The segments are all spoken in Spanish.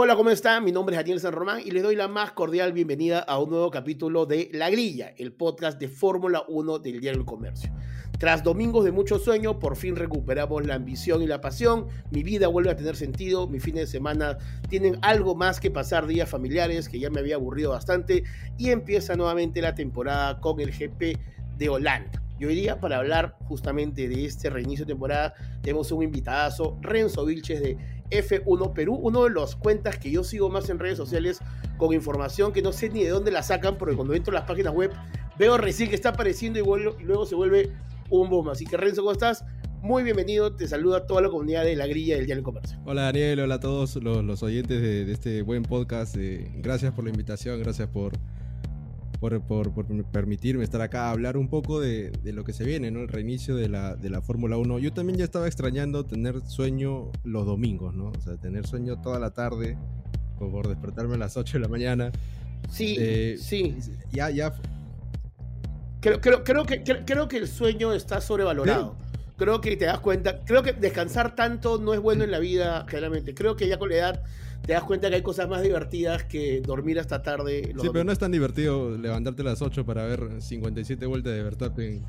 Hola, ¿cómo están? Mi nombre es Daniel San Román y les doy la más cordial bienvenida a un nuevo capítulo de La Grilla, el podcast de Fórmula 1 del Diario del Comercio. Tras domingos de mucho sueño, por fin recuperamos la ambición y la pasión. Mi vida vuelve a tener sentido. Mis fines de semana tienen algo más que pasar días familiares, que ya me había aburrido bastante. Y empieza nuevamente la temporada con el GP de Holanda. Y hoy día, para hablar justamente de este reinicio de temporada, tenemos un invitadazo, Renzo Vilches de F1 Perú, uno de los cuentas que yo sigo más en redes sociales con información que no sé ni de dónde la sacan, porque cuando entro a las páginas web veo recién que está apareciendo y, luego se vuelve un boom. Así que Renzo, ¿cómo estás? Muy bienvenido, te saluda toda la comunidad de la grilla del Diario Comercio. Hola Daniel, hola a todos los, oyentes de, de este buen podcast. eh, gracias por la invitación, gracias por, por, por- por permitirme estar acá a hablar un poco de, de lo que se viene, ¿no? El reinicio de la, de la Fórmula 1. Yo también ya estaba extrañando tener sueño los domingos, ¿no? O sea, tener sueño toda la tarde, por, por despertarme a las 8 de la mañana. Sí, Eh, sí. Ya, ya, Creo, creo, creo, que, creo, creo que el sueño está sobrevalorado. Creo que te das cuenta, creo que descansar tanto no es bueno en la vida, generalmente. Creo que ya con la edad te das cuenta que hay cosas más divertidas que dormir hasta tarde. Sí, pero no es tan divertido levantarte a las 8 para ver 57 vueltas de Verstappen.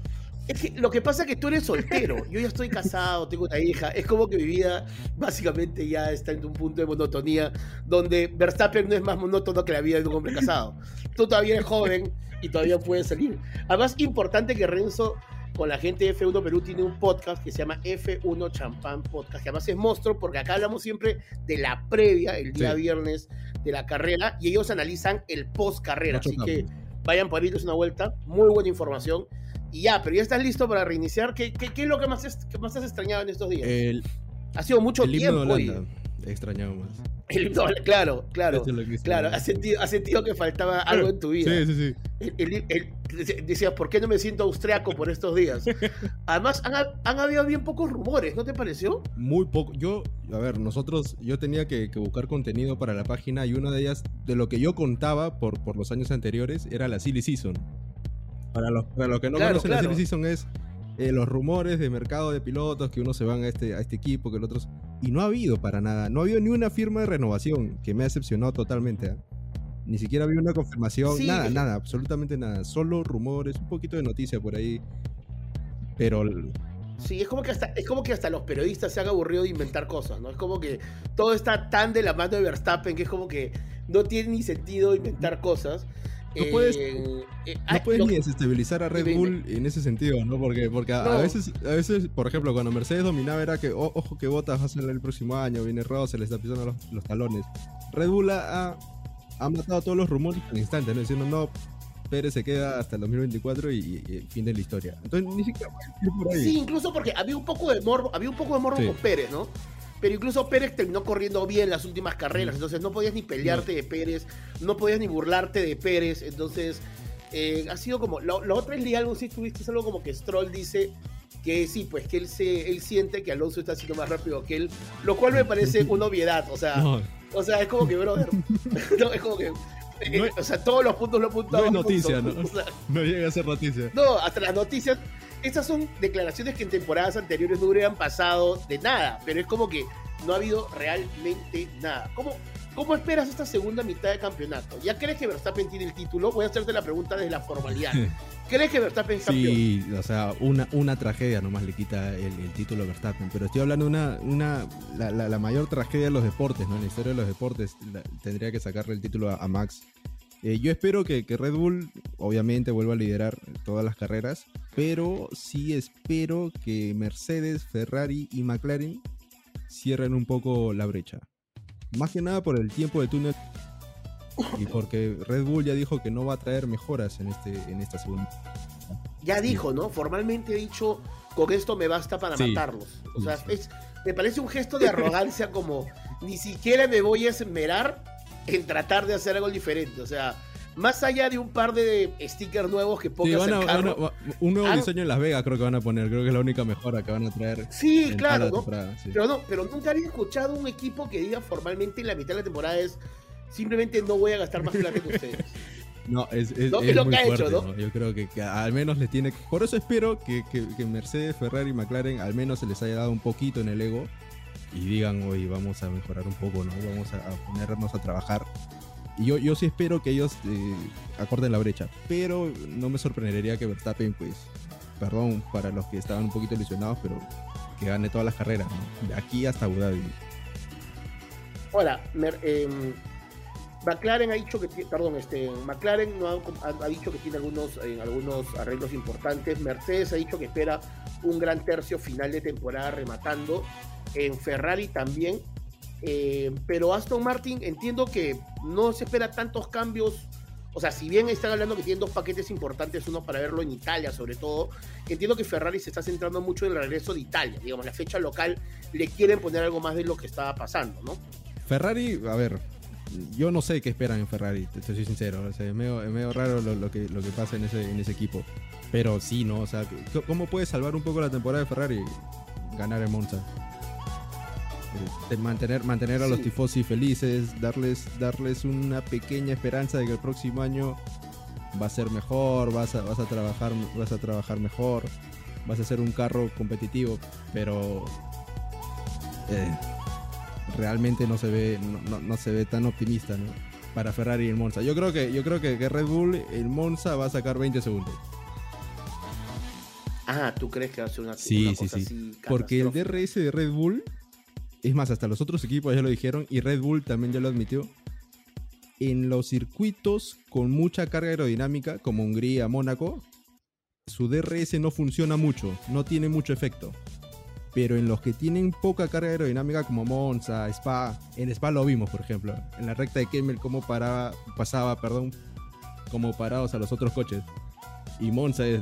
Es que lo que pasa es que tú eres soltero. Yo ya estoy casado, tengo una hija. Es como que mi vida básicamente ya está en un punto de monotonía donde Verstappen no es más monótono que la vida de un hombre casado. Tú todavía eres joven y todavía puedes salir. Además, importante que Renzo con la gente de F1 Perú tiene un podcast que se llama F1 Champán Podcast, que además es monstruo porque acá hablamos siempre de la previa, el día Sí. viernes de la carrera, y ellos analizan el post carrera. No Así que chocamos. vayan por irles una vuelta, muy buena información. Y ya, pero ya estás listo para reiniciar. ¿Qué, qué, qué es lo que más, es- que más has extrañado en estos días? El, ha sido mucho el tiempo. Holanda. Extrañamos más. El claro, claro. Eso es lo que Claro, has sentido, has sentido que faltaba algo en tu vida. Sí, sí, sí. El- el- el- decías, ¿por qué no me siento austriaco por estos días? Además, han, han habido bien pocos rumores, ¿no te pareció? Muy poco. Yo, a ver, nosotros, yo tenía que, que buscar contenido para la página y una de ellas, de lo que yo contaba por, por los años anteriores, era la Silly Season. Para los, para los que no Claro, conocen, claro. la Silly Season es eh, los rumores de mercado de pilotos, que unos se van a este, a este equipo, que el otro... Y no ha habido para nada. No ha habido ni una firma de renovación, que me ha decepcionado totalmente. ¿ah? Ni siquiera había una confirmación, Sí, nada, nada, absolutamente nada. Solo rumores, un poquito de noticia por ahí. Pero Sí, es como que hasta, es como que hasta los periodistas se han aburrido de inventar cosas, ¿no? Es como que todo está tan de la mano de Verstappen que es como que no tiene ni sentido inventar cosas. No puedes- eh, No ay, puedes ni desestabilizar a Red Dime, Bull en ese sentido, ¿no? Porque, porque a, a No. veces, a veces, por ejemplo, cuando Mercedes dominaba era que, "Oh, ojo que Bottas va a ser el próximo año, viene Russell, le está pisando los, los talones. Red Bull ha, ha matado todos los rumores al instante, ¿no? Diciendo, no, Pérez se queda hasta el 2024 y, y- y fin de la historia. Entonces, ni siquiera ir por ahí. Sí, incluso porque había un poco de morbo, había un poco de morbo Sí. con Pérez, ¿no? Pero incluso Pérez terminó corriendo bien las últimas carreras, entonces no podías ni pelearte de Pérez, no podías ni burlarte de Pérez, entonces eh, ha sido como, otro es legal, no sé si tuviste es algo como que Stroll dice que sí, pues que él se, él siente que Alonso está haciendo más rápido que él, lo cual me parece una obviedad, o sea, No, o sea, es como que, brother, no, es como que, eh, No es- o sea, todos los puntos lo no apuntado. es noticia, ¿no? O sea, No llega a ser noticia. no, hasta las noticias. Estas son declaraciones que en temporadas anteriores no hubieran pasado de nada, pero es como que no ha habido realmente nada. ¿Cómo, cómo esperas esta segunda mitad de campeonato? ¿Ya crees que Verstappen tiene el título? Voy a hacerte la pregunta desde la formalidad. ¿Crees que Verstappen es campeón? Sí, o sea, una, una tragedia nomás le quita el, el título a Verstappen. Pero estoy hablando de una, una la, la- la mayor tragedia de los deportes, ¿no? En la historia de los deportes la- tendría que sacarle el título a, a Max. Eh, yo espero que, que Red Bull, obviamente, vuelva a liderar todas las carreras. Pero sí espero que Mercedes, Ferrari y cierren un poco la brecha. Más que nada por el tiempo de túnel y porque Red Bull ya dijo que no va a traer mejoras en, este, en esta segunda. Ya dijo, ¿no? Formalmente ha dicho, con esto me basta para Sí. matarlos. O sea, Sí. es, me parece un gesto de arrogancia como ni siquiera me voy a esmerar en tratar de hacer algo diferente. O sea, más allá de un par de stickers nuevos que Sí, pongas van a- van un nuevo han- diseño en Las Vegas creo que van a poner, creo que es la única mejora que van a traer. Sí, claro, la ¿no? sí. Pero no, pero nunca había escuchado un equipo que diga formalmente en la mitad de la temporada es simplemente no voy a gastar más plata que ustedes. No, es, es, No, es es lo muy que ha hecho, ¿no? ¿no? Yo creo que, que al menos les tiene... Por eso espero que, que- que Mercedes, Ferrari y McLaren al menos se les haya dado un poquito en el ego y digan, oye, vamos a mejorar un poco, ¿no? Vamos a, ponernos a trabajar. Y yo, yo sí espero que ellos eh, acorten la brecha, pero no me sorprendería que Verstappen, pues, perdón para los que estaban un poquito ilusionados, pero que gane todas las carreras. De aquí hasta Abu Dhabi. Ahora, em, McLaren ha dicho que perdón, este McLaren ha dicho que tiene algunos eh, algunos arreglos importantes. Mercedes ha dicho que espera un gran tercio final de temporada rematando. En Ferrari también. Eh, pero Aston Martin entiendo que no se espera tantos cambios. O sea, si bien están hablando que tienen dos paquetes importantes, uno para verlo en Italia sobre todo, entiendo que Ferrari se está centrando mucho en el regreso de Italia. Digamos, la fecha local le quieren poner algo más de lo que estaba pasando, ¿no? Ferrari, a ver, yo no sé qué esperan en Ferrari, te, soy sincero. es, medio, raro lo, que, lo que pasa en ese, en ese equipo. Pero sí, ¿no? O sea, ¿cómo puedes salvar un poco la temporada de Ferrari? Ganar en Monza. Eh, de mantener, mantener a los Sí. tifosi felices, darles, darles una pequeña esperanza de que el próximo año va a ser mejor, vas a, vas a trabajar, vas a trabajar mejor, vas a hacer un carro competitivo, pero eh, realmente no se ve, no, no- no se ve tan optimista, ¿no? Para Ferrari y el Monza. Yo creo que, yo creo que, que Red Bull, el Monza va a sacar 20 segundos. Ah, ¿tú crees que va a ser una, Sí, una sí, cosa sí. así Porque el? DRS de Red Bull, es más, hasta los otros equipos ya lo dijeron, y Red Bull también ya lo admitió. En los circuitos con mucha carga aerodinámica, como Hungría, Mónaco, su DRS no funciona mucho, no tiene mucho efecto. Pero en los que tienen poca carga aerodinámica, como Monza, Spa, en Spa lo vimos, por ejemplo, en la recta de Kemmel, cómo paraba, pasaba, perdón, como parados a los otros coches. Y Monza es,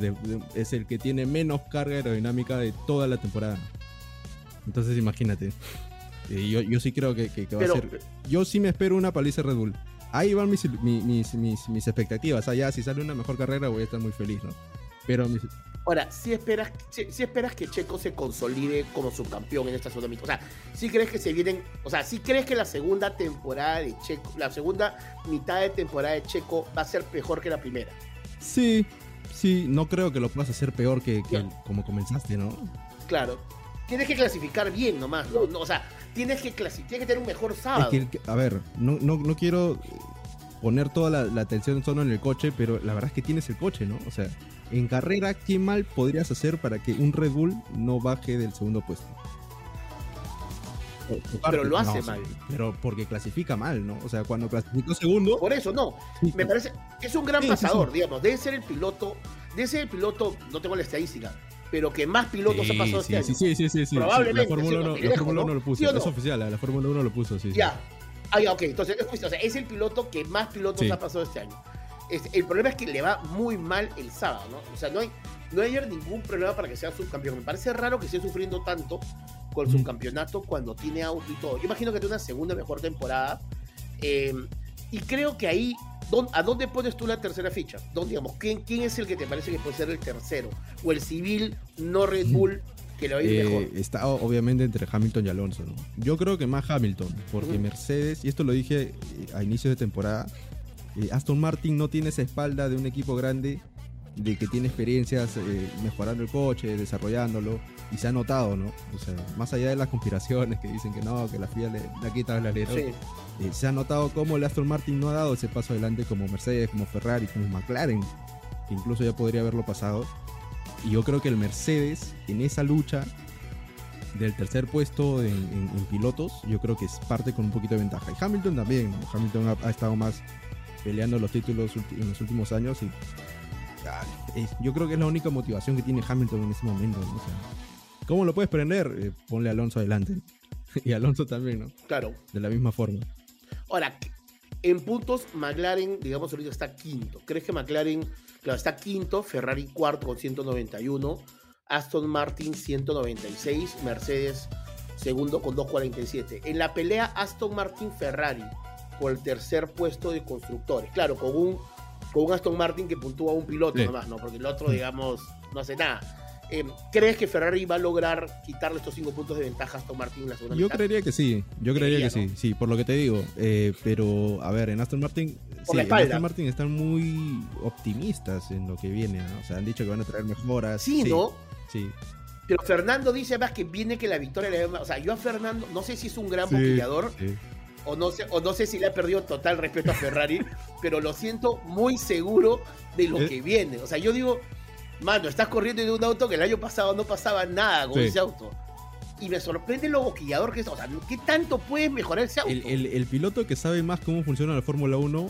es el que tiene menos carga aerodinámica de toda la temporada. Entonces imagínate. Eh, yo, yo sí creo que, que- que va Pero- a ser... Yo sí me espero una paliza Red Bull. Ahí van mis, mi- mis, mis, mis expectativas. Allá, si sale una mejor carrera, voy a estar muy feliz, ¿no? Pero mis- Ahora, si esperas, si, esperas que Checo se consolide como subcampeón en esta segunda mitad. O sea, si crees que se vienen. O sea, si crees que la segunda temporada de Checo, la segunda mitad de temporada de Checo va a ser mejor que la primera. sí, sí, no creo que lo puedas hacer peor que, que como comenzaste, ¿no? Claro. Tienes que clasificar bien nomás, ¿no? No, o sea, tienes que, clasi- tienes que tener un mejor sábado. Es que, a ver, no, no, no quiero poner toda la, la atención solo en el coche, pero la verdad es que tienes el coche, ¿no? O sea, en carrera, ¿qué mal podrías hacer para que un Red Bull no baje del segundo puesto? Pero lo hace mal. pero porque clasifica mal, ¿no? O sea, cuando clasificó segundo... Por eso, no. Me parece. Es un gran Sí, sí, pasador, sí. digamos. Debe ser el piloto. Debe ser el piloto. No tengo la estadística. Pero que más pilotos sí, ha pasado sí, este sí, año. sí, sí, sí, Probablemente, La Fórmula sí, 1, sí, la lejos, Fórmula ¿no? 1 lo puso, ¿Sí o no? es oficial, la Fórmula 1 lo puso, sí. Ya. Ah, ya, ok. Entonces, es, justo, o sea, es el piloto que más pilotos ha pasado este año. Este, el problema es que le va muy mal el sábado, ¿no? O sea, no hay, no hay ningún problema para que sea subcampeón. Me parece raro que esté sufriendo tanto con el Ujú. subcampeonato cuando tiene auto y todo. Yo imagino que tiene una segunda mejor temporada. eh, y creo que ahí, ¿dó- ¿a dónde pones tú la tercera ficha? ¿Dónde, digamos, ¿quién, ¿Quién es el que te parece que puede ser el tercero? O el civil, no Red Bull, que ir Eh, mejor. está obviamente entre Hamilton y Alonso. ¿no? Yo creo que más Hamilton, porque. Mercedes, y esto lo dije eh, a inicio de temporada, eh, Aston Martin no tiene esa espalda de un equipo grande, de que tiene experiencias eh, mejorando el coche, desarrollándolo, y se ha notado, ¿no? O sea, más allá de las conspiraciones que dicen que no, que la FIA le, le ha quitado el alero, Sí. eh, se ha notado cómo el Aston Martin no ha dado ese paso adelante como Mercedes, como Ferrari, como McLaren, que incluso ya podría haberlo pasado. Y yo creo que el Mercedes, en esa lucha del tercer puesto en, en- en pilotos, yo creo que es parte con un poquito de ventaja. Y Hamilton también, ¿no? Hamilton ha, ha estado más peleando los títulos en los últimos años y es- yo creo que es la única motivación que tiene Hamilton en ese momento. ¿no? O sea, ¿Cómo lo puedes prender? Eh, ponle a Alonso adelante. y Alonso también, ¿no? Claro. De la misma forma. Ahora, En puntos, McLaren, digamos, ahorita está quinto. ¿Crees que McLaren, claro, está quinto, Ferrari cuarto con 191, Aston Martin 196, Mercedes segundo con 247. En la pelea Aston Martin-Ferrari por el tercer puesto de constructores. Claro, con un, con un Aston Martin que puntúa a un piloto Sí. nomás, ¿no? Porque el otro, digamos, no hace nada. Eh, ¿Crees que Ferrari va a lograr quitarle estos cinco puntos de ventaja a Aston Martin en la segunda Yo mitad? creería que sí, yo creería que sí, sí, por lo que te digo. Eh, pero, a ver, en Aston Martin, Por sí, en. Aston Martin están muy optimistas en lo que viene, ¿no? O sea, han dicho que van a traer mejoras. Sí, ¿no? Sí. Pero Fernando dice además que viene que la victoria le más- O sea, yo a Fernando, no sé si es un gran Sí, boquillador sí. O, no sé, o no sé si le ha perdido total respeto a Ferrari, pero lo siento muy seguro de lo Eh. que viene. O sea, yo digo, mano, estás corriendo de un auto que el año pasado no pasaba nada con Sí. ese auto. Y me sorprende lo boquillador que es. O sea, ¿qué tanto puede mejorar ese auto? El, el- el piloto que sabe más cómo funciona la Fórmula 1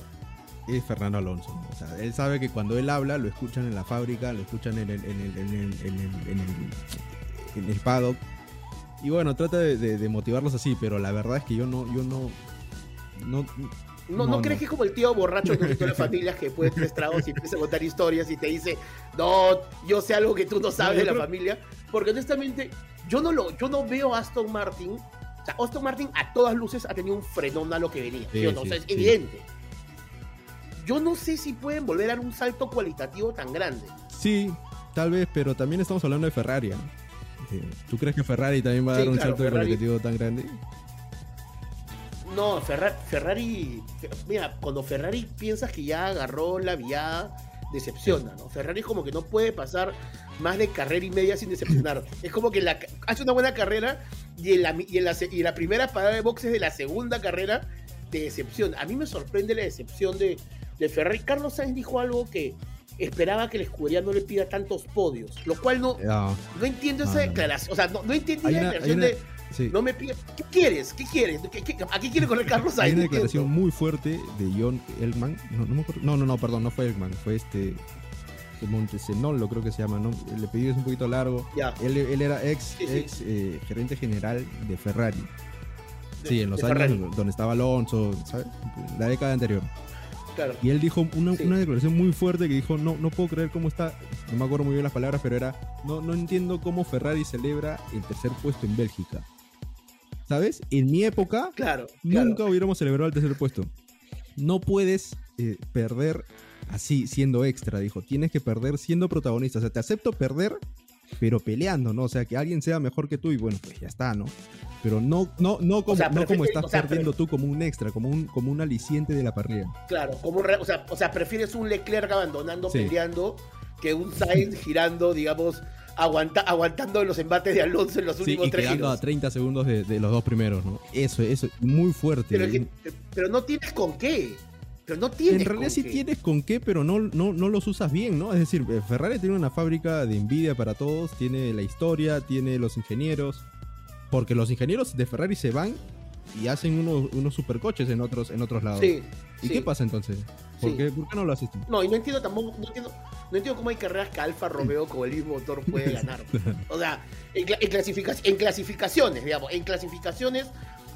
es Fernando Alonso. O sea, él sabe que cuando él habla, lo escuchan en la fábrica, lo escuchan en el, en el, en el, en el, en el- en el paddock. Y bueno, trata de, de- de motivarlos así, pero la verdad es que yo no, yo no, no, ¿No, no, no, crees que es como el tío borracho de todas las familias que puede tres tragos y empieza a contar historias y te dice, no, yo sé algo que tú no sabes de la creo- familia? Porque honestamente, yo no lo, yo no veo a Aston Martin. O sea, Aston Martin a todas luces ha tenido un frenón a lo que venía. ¿sí? O sea, es evidente. Yo no sé si pueden volver a dar un salto cualitativo tan grande. Sí, tal vez, pero también estamos hablando de Ferrari. ¿Tú crees que Ferrari también va a dar un claro, salto Ferrari- cualitativo tan grande? No, Ferrari, Ferrari, mira, cuando Ferrari piensas que ya agarró la viada, decepciona, ¿no? Ferrari es como que no puede pasar más de carrera y media sin decepcionar. Es como que la, hace una buena carrera y en, la, y, en la, se- y en la primera parada de boxes de la segunda carrera te decepciona. A mí me sorprende la decepción de, de Ferrari. Carlos Sainz dijo algo que esperaba que la escudería no le pida tantos podios, lo cual no, Ah, no entiendo esa no. declaración. O sea, no, no la declaración una- de sí. no me pida. ¿Qué quieres? ¿Qué quieres? ¿Qué- qué- ¿A qué quiere correr Carlos Sainz? Hay una declaración muy fuerte de John Elman. No, no, me acuerdo- no, no, no, perdón, no fue Elman, fue este. de Montesenolo, creo que se llama, ¿no? El apellido es un poquito largo. Él, él era ex, Sí, sí. ex eh, gerente general de Ferrari. De- Sí, en los años Ferrari, donde estaba Alonso, ¿sabes? La década anterior. Claro. Y él dijo una, Sí. una declaración muy fuerte que dijo, no, no puedo creer cómo está, no me acuerdo muy bien las palabras, pero era, no, no entiendo cómo Ferrari celebra el tercer puesto en Bélgica. ¿Sabes? En mi época, Claro. claro. nunca hubiéramos celebrado el tercer puesto. No puedes eh, perder así, siendo extra, dijo. Tienes que perder siendo protagonista. O sea, te acepto perder, pero peleando, ¿no? O sea, que alguien sea mejor que tú y bueno, pues ya está, ¿no? Pero no, no, no como, sea, no como estás o sea, perdiendo tú como un extra, como un, como un aliciente de la parrilla. Claro, como un re- o, sea, o sea, prefieres un Leclerc abandonando, Sí. peleando, que un Sainz girando, digamos, aguanta, aguantando los embates de Alonso en los Sí, últimos y tres quedando giros. a 30 segundos de, de los dos primeros, ¿no? Eso, eso, muy fuerte. Pero, que- pero no tienes con qué. Pero no tienes en realidad con sí qué. tienes con qué, pero no, no, no los usas bien, ¿no? Es decir, eh, Ferrari tiene una fábrica de envidia para todos, tiene la historia, tiene los ingenieros, porque los ingenieros de Ferrari se van y hacen unos, unos supercoches en otros, en otros lados. Sí. ¿Y sí. qué pasa entonces? ¿Por, Sí. qué, por qué no lo haces tú? No, y no entiendo tampoco, no entiendo, no entiendo cómo hay carreras que Alfa Romeo con el mismo motor puede ganar. O sea, en, en clasifica- en clasificaciones, digamos, en clasificaciones,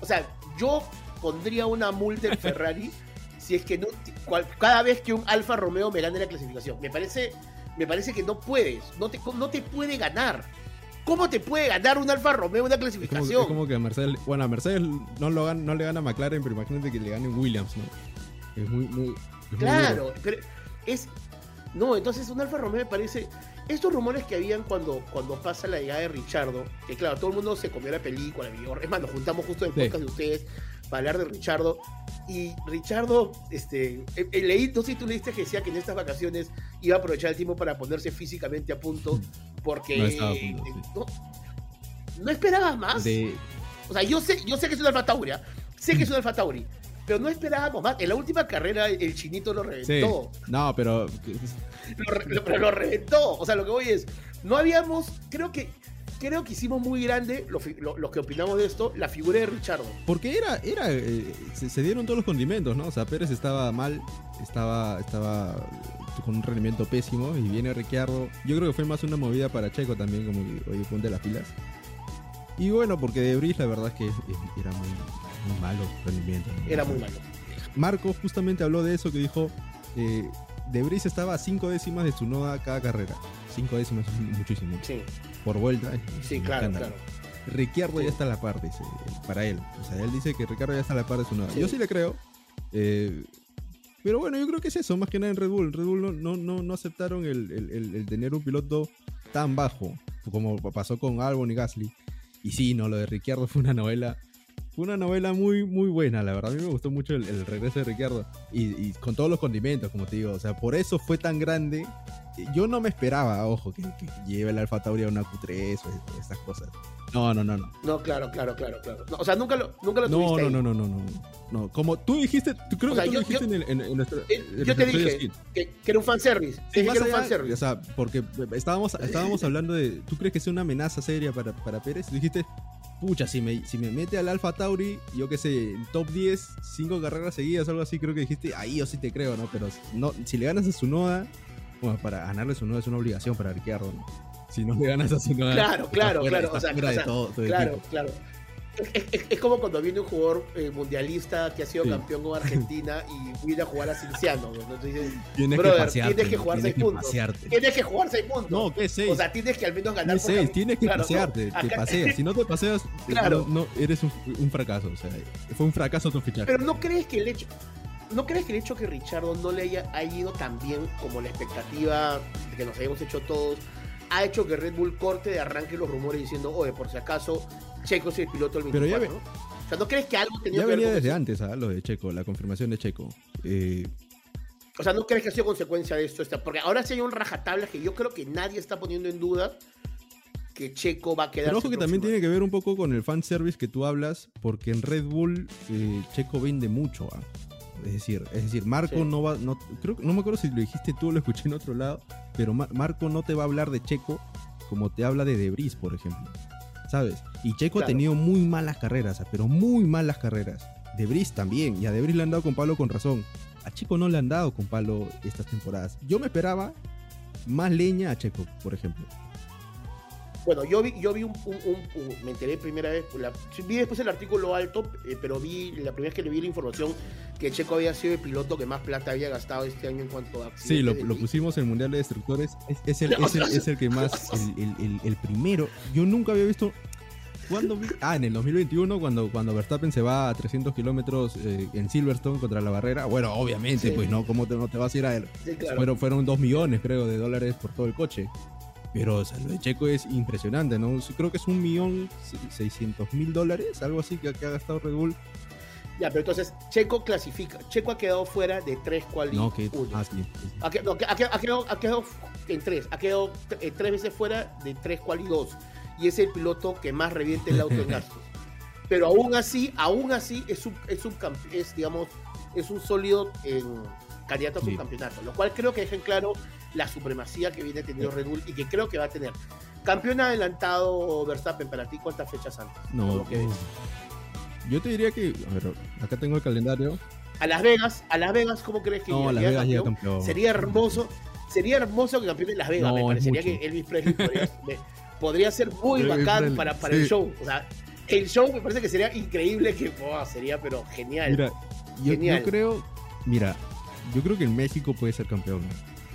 o sea, yo pondría una multa en Ferrari si es que no, cual- cada vez que un Alfa Romeo me gane la clasificación. Me parece, me parece que no puedes, no te, no te puede ganar. ¿Cómo te puede ganar un Alfa Romeo una Es como, clasificación? es como que a Mercedes, bueno, a Mercedes no, lo no le gana a McLaren, pero imagínate que le gane Williams, ¿no? Es muy, muy Claro, pero es. No, entonces un Alfa Romeo me parece. Estos rumores que habían cuando, cuando pasa la llegada de Richardo, que claro, todo el mundo se comió la película, vio- es más, nos juntamos justo en el Sí. podcast de ustedes para hablar de Richardo. Y Richardo, este, eh, eh, leí, no sé si tú leíste que decía que en estas vacaciones iba a aprovechar el tiempo para ponerse físicamente a punto, porque No estaba a punto, sí. no, no esperabas más. De, O sea, yo sé, yo sé que es un Alfa Tauri, ¿ah? sé que es un Alfa Tauri, pero no esperábamos más. En la última carrera el chinito lo sí. reventó. No, pero Lo, pero lo reventó. O sea, lo que voy es, no habíamos, creo que, creo que hicimos muy grande, lo, fi- lo- los que opinamos de esto, la figura de Richardo. Porque era, era, eh, se, se dieron todos los condimentos, ¿no? O sea, Pérez estaba mal, estaba, estaba con un rendimiento pésimo y viene Ricciardo. Yo creo que fue más una movida para Checo también, como oye, ponte las pilas. Y bueno, porque de Bris la verdad es que era muy, muy malo rendimiento. Era muy malo. Marco justamente habló de eso, que dijo, eh, De Vries estaba a cinco décimas de su noda cada carrera. Cinco décimas es muchísimo. Sí, Por vuelta. es sí, claro, escándalo. claro. Ricciardo Sí. ya está a la par, dice, para él. O sea, él dice que Ricardo ya está a la par de su noda. Sí. Yo sí le creo. eh, pero bueno, yo creo que es eso, más que nada en Red Bull. Red Bull no, no, no, no aceptaron el, el- el- el tener un piloto tan bajo como pasó con Albon y Gasly. Y sí, no, lo de Ricciardo fue una novela. Fue una novela muy, muy buena, la verdad. A mí me gustó mucho el, el regreso de Ricciardo. Y, y con todos los condimentos, como te digo. O sea, por eso fue tan grande. Yo no me esperaba, ojo, que, que lleve el Alfa Tauri a una Q3 o esas cosas. No, no, no, no. No, claro, claro, claro, claro. No, o sea, nunca lo, nunca lo No, tuviste no, ahí. no, no, no, no. No, como tú dijiste, tú, creo O que sea, tú yo- lo dijiste yo- en, el, en, en nuestro. Eh, en Yo te nuestro dije feed. que, que era un fanservice. Sí, Dije que era un fanservice. o sea, porque estábamos, estábamos hablando de. ¿Tú crees que es una amenaza seria para, para Pérez? Dijiste, pucha, si me, si me mete al Alfa Tauri, yo qué sé, top 10, 5 carreras seguidas, algo así, creo que dijiste, ahí yo sí te creo, ¿no? Pero no, si le ganas a su noda, bueno, para ganarle su noda es una obligación para Ricciardo, ¿no? Si no le ganas a su noda. Claro, claro, fuera- claro, estás o sea, fuera o de sea, todo, todo Claro, equipo. claro. Es, es- es como cuando viene un jugador eh, mundialista que ha sido Sí. campeón con Argentina y viene a jugar a Cinciano. ¿no? Entonces dices, Tienes brother, que pasearte. tienes que jugar tienes seis que puntos. pasearte. tienes que jugar seis puntos. No, ¿qué seis? O sea, tienes que al menos ganar cam- tienes que Claro, no, pasearte, te acá- paseas. Si no te paseas, Claro. no, no, eres un, un fracaso. O sea, fue un fracaso tu fichaje. Pero no crees que el hecho. ¿No crees que el hecho que Richardo no le haya, haya ido tan bien como la expectativa que nos habíamos hecho todos ha hecho que Red Bull corte de arranque los rumores diciendo, oye, por si acaso, Checo es el piloto del Pero 24? ya ¿no? O sea, ¿no crees que algo tenía ya que ver venía con desde eso? antes, ¿ah? Lo de Checo, la confirmación de Checo. Eh, O sea, ¿no crees que ha sido consecuencia de esto? Porque ahora sí hay un rajatabla que yo creo que nadie está poniendo en duda que Checo va a quedar. pero ojo que también tiene que ver un poco con el fanservice que tú hablas, porque en Red Bull eh, Checo vende mucho. ¿ah? Es decir, es decir, Marco Sí. no va, no, creo, no me acuerdo si lo dijiste tú o lo escuché en otro lado, pero Ma- Marco no te va a hablar de Checo como te habla de Debris, por ejemplo. ¿Sabes? Y Checo ha tenido muy malas carreras, pero muy malas carreras. Debris también, y a Debris le han dado con palo con razón. A Checo no le han dado con palo estas temporadas. Yo me esperaba más leña a Checo, por ejemplo. Bueno, yo vi, yo vi un, un- un- un- me enteré primera vez, la- vi después el artículo alto, eh, pero vi la primera vez que le vi la información que Checo había sido el piloto que más plata había gastado este año en cuanto a Sí, lo, lo pusimos en el Mundial de Destructores. Es, es el, No, es, el, es el que más. El, el- el- el primero. Yo nunca había visto. ¿Cuándo vi? Ah, en el 2021, cuando, cuando Verstappen se va a 300 kilómetros eh, en Silverstone contra la barrera. Bueno, obviamente, Sí. pues no, ¿cómo te, no te vas a ir a él? Sí, claro. Fueron, fueron 2 millones, creo, de dólares por todo el coche. Pero lo de Checo es impresionante, ¿no? Creo que es un millón seiscientos mil dólares, algo así que, que ha gastado Red Bull. Ya, pero entonces Checo clasifica. Checo ha quedado fuera de tres cuales No, que. uno. Ah, sí. Ha, no, quedado, ha quedado en tres. Ha quedado eh, tres veces fuera de tres cual y dos. Y es el piloto que más reviente el auto en gastos. Pero aún así, aún así es un, es un es, digamos, es un sólido en candidato a Sí. subcampeonato. Lo cual creo que deja en claro la supremacía que viene teniendo Red Bull y que creo que va a tener. Campeón adelantado Verstappen para ti, ¿cuántas fechas antes? No, lo que yo te diría que. A ver, acá tengo el calendario. A Las Vegas, a Las Vegas, ¿cómo crees que No, llega campeón? campeón. Sería hermoso, sería hermoso que campeón en Las Vegas. No, me parecería mucho. que Elvis Presley podría, me- podría ser muy bacán para, para sí. el show. O sea, el show me parece que sería increíble, que oh, sería pero genial. Mira, yo, Genial. yo creo, mira, yo creo que en México puede ser campeón.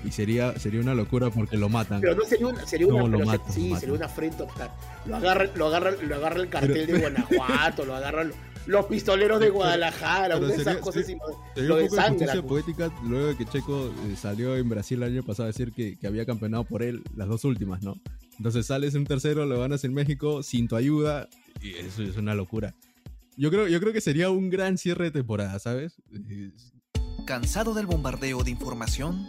Y sería, sería una locura porque lo matan. pero no sería una, sería No, una, lo matan, sí, lo matan. sería una afrenta total. Lo agarra, lo agarra, lo agarra el cartel Pero- de Guanajuato, lo agarran los pistoleros de Guadalajara, una de esas sería- cosas sí, y lo, Sería lo un poco de justicia poética luego de que Checo eh, salió en Brasil el año pasado a decir que, que había campeonado por él las dos últimas, ¿no? Entonces sales en tercero, lo ganas en México sin tu ayuda y eso es una locura. Yo creo, yo creo que sería un gran cierre de temporada, ¿sabes? ¿Cansado del bombardeo de información?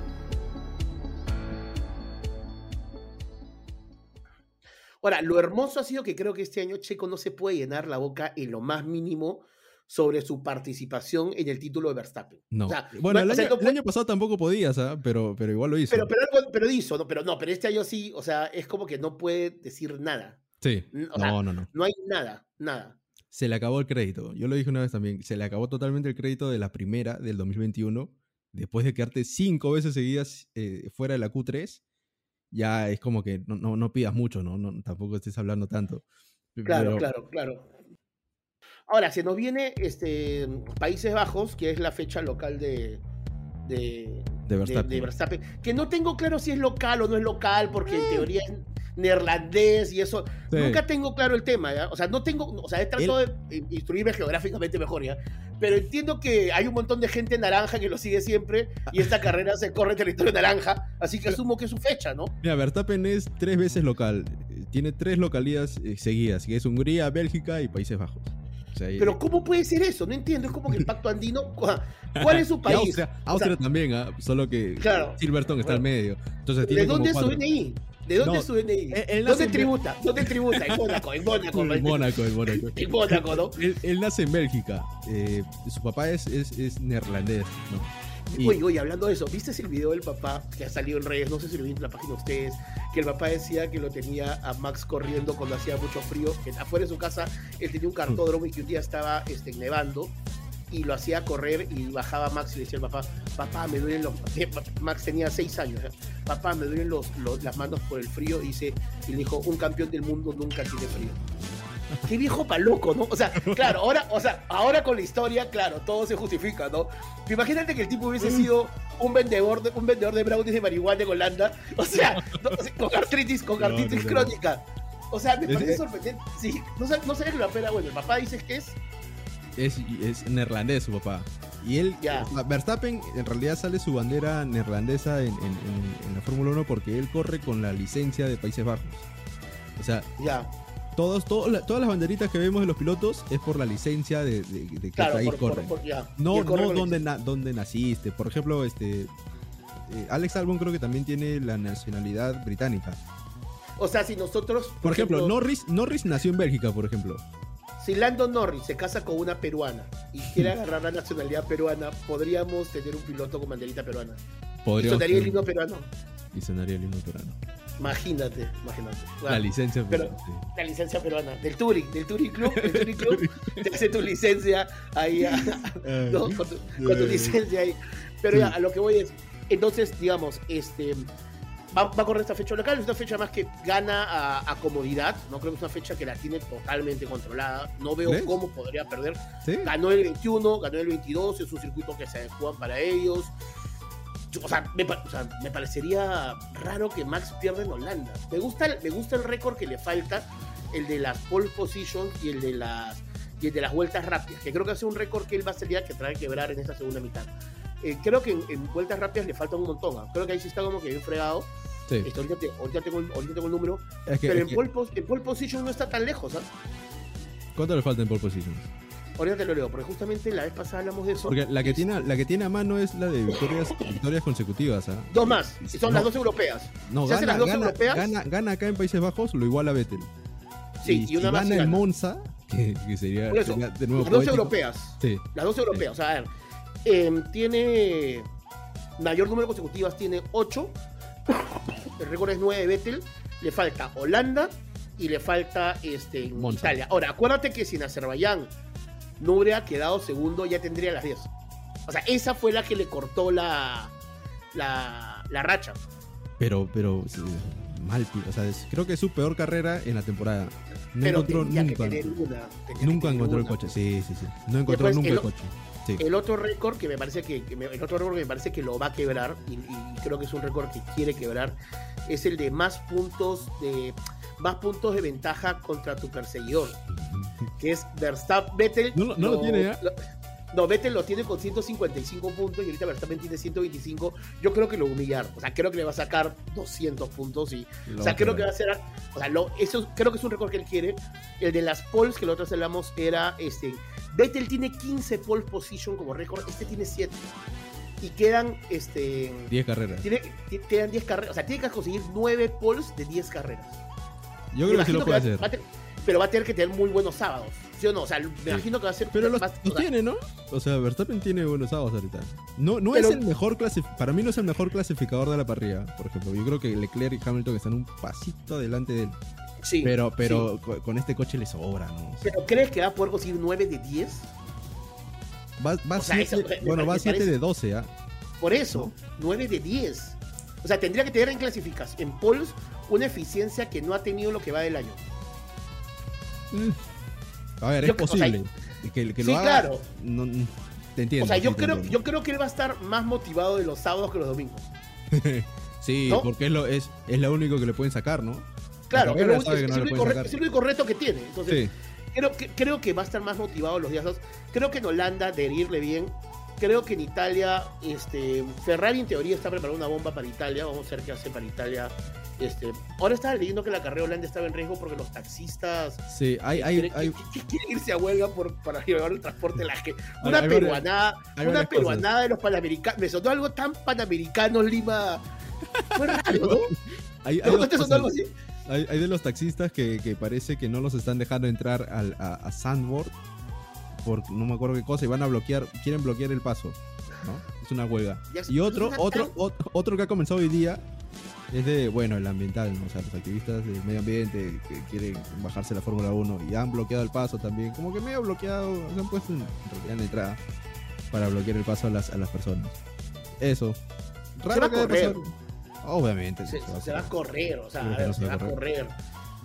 Ahora, lo hermoso ha sido que creo que este año Checo no se puede llenar la boca en lo más mínimo sobre su participación en el título de Verstappen. No. O sea, bueno, no- el, o sea, año, el pasado tampoco podías, ¿ah? pero, pero igual lo hizo. pero, pero, pero hizo, ¿no? Pero no, pero este año sí, o sea, es como que no puede decir nada. sí. Sea, No, no, no. No hay nada, nada. Se le acabó el crédito. Yo lo dije una vez también. Se le acabó totalmente el crédito de la primera del 2021. Después de quedarte cinco veces seguidas eh, fuera de la Q3. Ya es como que no, no, no pidas mucho, ¿no? no Tampoco estés hablando tanto. Claro, Pero- claro, claro. Ahora, se nos viene este, Países Bajos, que es la fecha local de, de, De Verstappen. de Verstappen, Que no tengo claro si es local o no es local, porque en teoría es neerlandés y eso. Sí. Nunca tengo claro el tema, ¿ya? O sea, no tengo, o sea, he tratado de eh, instruirme geográficamente mejor, ¿ya? Pero entiendo que hay un montón de gente naranja que lo sigue siempre y esta carrera se corre en territorio naranja, así que asumo que es su fecha, ¿no? Mira, Verstappen es tres veces local. Eh, Tiene tres localidades eh, seguidas, que es Hungría, Bélgica y Países Bajos. Y- Pero ¿cómo puede ser eso? No entiendo, es como que el pacto andino, ¿cuál es su país? Austria, O sea, Austria también, ¿ah? solo que Claro. Silverstone está al Bueno. medio. Entonces ¿De dónde es su. DNI? ¿De dónde No, es su DNI? él- ¿Dónde en- tributa? ¿Dónde tributa? En Mónaco, en Mónaco. En Mónaco, en Mónaco. En Mónaco, ¿no? Él, él nace en Bélgica. eh, su papá es, es, es neerlandés, ¿no? Y- Oye, oye, hablando de eso, ¿viste el video del papá que ha salido en redes? No sé si lo vi en la página de ustedes, que el papá decía que lo tenía a Max corriendo cuando hacía mucho frío, que afuera de su casa él tenía un cartódromo y que un día estaba este, nevando y lo hacía correr y bajaba Max y le decía al papá, papá, me duelen los... Max tenía seis años, ¿eh? papá, me duelen los, las manos por el frío y, dice, y le dijo, un campeón del mundo nunca tiene frío. Qué viejo pa' loco, ¿no? O sea, claro, ahora, o sea, ahora con la historia, claro, todo se justifica, ¿no? Imagínate que el tipo hubiese sido un vendedor de, un vendedor de brownies de marihuana en Holanda, o sea, no, o sea, con artritis, con artritis no, no. crónica. O sea, me parece es- sorprendente. Sí, no, sab- no sabes la pena, bueno, el papá dice que es, es, es neerlandés su papá. Y él, sea, Verstappen, en realidad sale su bandera neerlandesa en, en- en- en la Fórmula 1 porque él corre con la licencia de Países Bajos. O sea, ya, todos, la- todas las banderitas que vemos de los pilotos es por la licencia de, de, de qué claro, país por, corren. por- ya. Y No, no na- dónde naciste. Por ejemplo, este eh, Alex Albon creo que también tiene la nacionalidad británica. O sea, si nosotros, Por ejemplo, Norris, Norris nació en Bélgica, por ejemplo. si Lando Norris se casa con una peruana y quiere agarrar la nacionalidad peruana, podríamos tener un piloto con banderita peruana. Y Podríamos sonaría el himno peruano. Y sonaría el himno peruano. Imagínate, imagínate. La licencia Pero- peruana, sí. la licencia peruana, del Touring, del Touring Club, del Touring Club, te hace tu licencia ahí, a- ¿no? con, tu, con tu licencia ahí. Pero ya, a lo que voy es, entonces, digamos, este, va, va a correr esta fecha local, es una fecha más que gana a, a comodidad, no creo que es una fecha que la tiene totalmente controlada, no veo cómo podría perder. ¿Sí? Ganó el 21, ganó el 22, es un circuito que se adecuan para ellos. O sea, me, pa- o sea, me parecería raro que Max pierda en Holanda. Me gusta, el- me gusta el récord que le falta, el de las pole positions y el de las y el de las vueltas rápidas, que creo que es un récord que él va a sería que trae que quebrar en esta segunda mitad. Eh, creo que en, en vueltas rápidas le falta un montón. ¿ah? Creo que ahí sí está como que bien fregado. Sí. Este, ahorita, te- ahorita tengo, el- ahorita tengo el número. Es que- pero en, que- pole, en pole position no está tan lejos. ¿ah? ¿Cuánto le falta en pole position? Ahorita te lo leo, porque justamente la vez pasada hablamos de eso. Porque la que, tiene, la que tiene a mano es la de victorias, victorias consecutivas. ¿ah? Dos más, son No. las dos europeas. No, ¿Se hacen gana, las dos gana, europeas? gana, gana acá en Países Bajos, lo iguala a Vettel. Sí, y, una más. gana en. Monza, que, que sería, Por eso, sería de nuevo las dos europeas. Sí. Las dos europeas. O sea, a ver, em, tiene mayor número de consecutivas, tiene 8. El récord es 9 de Vettel. Le falta Holanda y le falta este, Monza. Italia. Ahora, acuérdate que si en Azerbaiyán no hubiera quedado segundo, ya tendría las 10. O sea, esa fue la que le cortó la, la, la racha. Pero, pero, sí, mal, o sea, es- creo que es su peor carrera en la temporada. No pero encontró nunca. una. Nunca encontró el coche, sí, sí, sí. No encontró Después, nunca el coche. Sí. El otro récord que me parece que, que me- el otro récord que me parece que lo va a quebrar y, y creo que es un récord que quiere quebrar es el de más puntos de más puntos de ventaja contra tu perseguidor, que es Verstappen Vettel. No lo- tiene ya. lo- no, Vettel lo tiene con 155 puntos y ahorita Verstappen tiene 125. Yo creo que lo va a humillar. O sea, creo que le va a sacar 200 puntos y Lo o sea, va a creo que va a ser. O sea, lo- eso creo que es un récord que él quiere. El de las poles que nosotros hablamos era este. Vettel tiene 15 pole position como récord. Este tiene 7. Y quedan. Este. 10 carreras. Tiene, ti- quedan 10 carreras. O sea, tiene que conseguir 9 poles de 10 carreras. Yo creo que sí Imagino lo puede va- hacer. va a te- pero va a tener que tener muy buenos sábados. ¿Sí o no? O sea, me imagino que va a ser. Pero los, más- los o sea, tiene, ¿no? O sea, Verstappen tiene buenos autos ahorita. No, no Pero- es el mejor clasificador. Para mí no es el mejor clasificador de la parrilla, por ejemplo. Yo creo que Leclerc y Hamilton están un pasito adelante de él. sí, Pero, pero sí. con este coche le sobra, ¿no? ¿Pero crees que va a poder conseguir 9 de 10? Va, va O sea, siete- eso me- me bueno, va parece- 7 de 12, ¿ah? Por eso, 9 de 10. O sea, tendría que tener en clasificación, en poles, una eficiencia que no ha tenido lo que va del año. A ver, Yo- es o sea, posible. que, que sí, lo haga, claro. no- te entiendo. O sea, yo sí, creo, yo creo que él va a estar más motivado de los sábados que los domingos. Sí, ¿no? porque es lo, es, es lo único que le pueden sacar, ¿no? Claro, La es, el único reto que tiene. Entonces, Sí. creo, que, creo que va a estar más motivado los días. Creo que en Holanda de irle bien. Creo que en Italia, este, Ferrari en teoría está preparando una bomba para Italia. Vamos a ver qué hace para Italia. Este, ahora estaba leyendo que la carrera holanda estaba en riesgo porque los taxistas Sí, hay, hay, quieren, hay, irse a huelga por, para llevar el transporte de la gente. Una peruanada, una peruanada de los panamericanos. Me sonó algo tan panamericano, Lima. Fue raro, ¿no? hay, hay ¿No dos te sonó algo así? Hay, de los taxistas que, que parece que no los están dejando entrar al, a, a Sandboard por no me acuerdo qué cosa y van a bloquear, quieren bloquear el paso, ¿no? Es una huelga. Y otro, otro, otro, otro que ha comenzado hoy día es de, bueno, el ambiental, ¿no? O sea, los activistas del medio ambiente que quieren bajarse la Fórmula 1 y han bloqueado el paso también, como que medio bloqueado, se han puesto en, en realidad en la entrada para bloquear el paso a las, a las personas. Eso. va a que haya correr. Obviamente. se, se va a se va a correr, o sea, a ver, se se va va a a correr.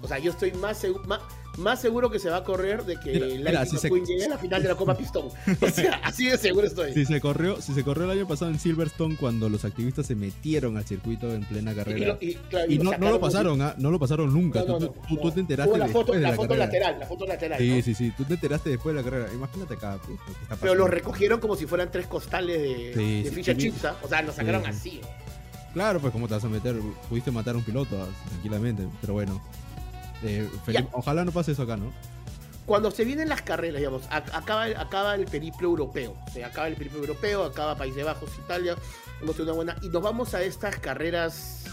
O sea, yo estoy más, segu- más, más seguro que se va a correr de que Mira, mira, si se- llegue a la final de la Copa Pistón. O sea, así de seguro estoy. Si se corrió, si se corrió el año pasado en Silverstone cuando los activistas se metieron al circuito en plena carrera. y, claro, Y lo no, lo pasaron, ¿ah? no lo pasaron nunca. No, no, tú, te enteraste la foto, después de la la foto carrera. lateral, la foto lateral. Sí, sí, sí, tú te enteraste después de la carrera. Imagínate acá, Pero lo pasando. recogieron como si fueran tres costales de, Sí, de sí, ficha sí. chips, ¿ah? O sea, lo sacaron Sí, así. Claro, pues cómo te vas a meter, pudiste matar a un piloto ah, tranquilamente, pero bueno. Eh, Felipe, ojalá no pase eso acá, ¿no? Cuando se vienen las carreras, digamos, ac- acaba, acaba el periplo europeo. O sea, acaba el periplo europeo, acaba Países Bajos, Italia. Hemos tenido una buena. Y nos vamos a estas carreras.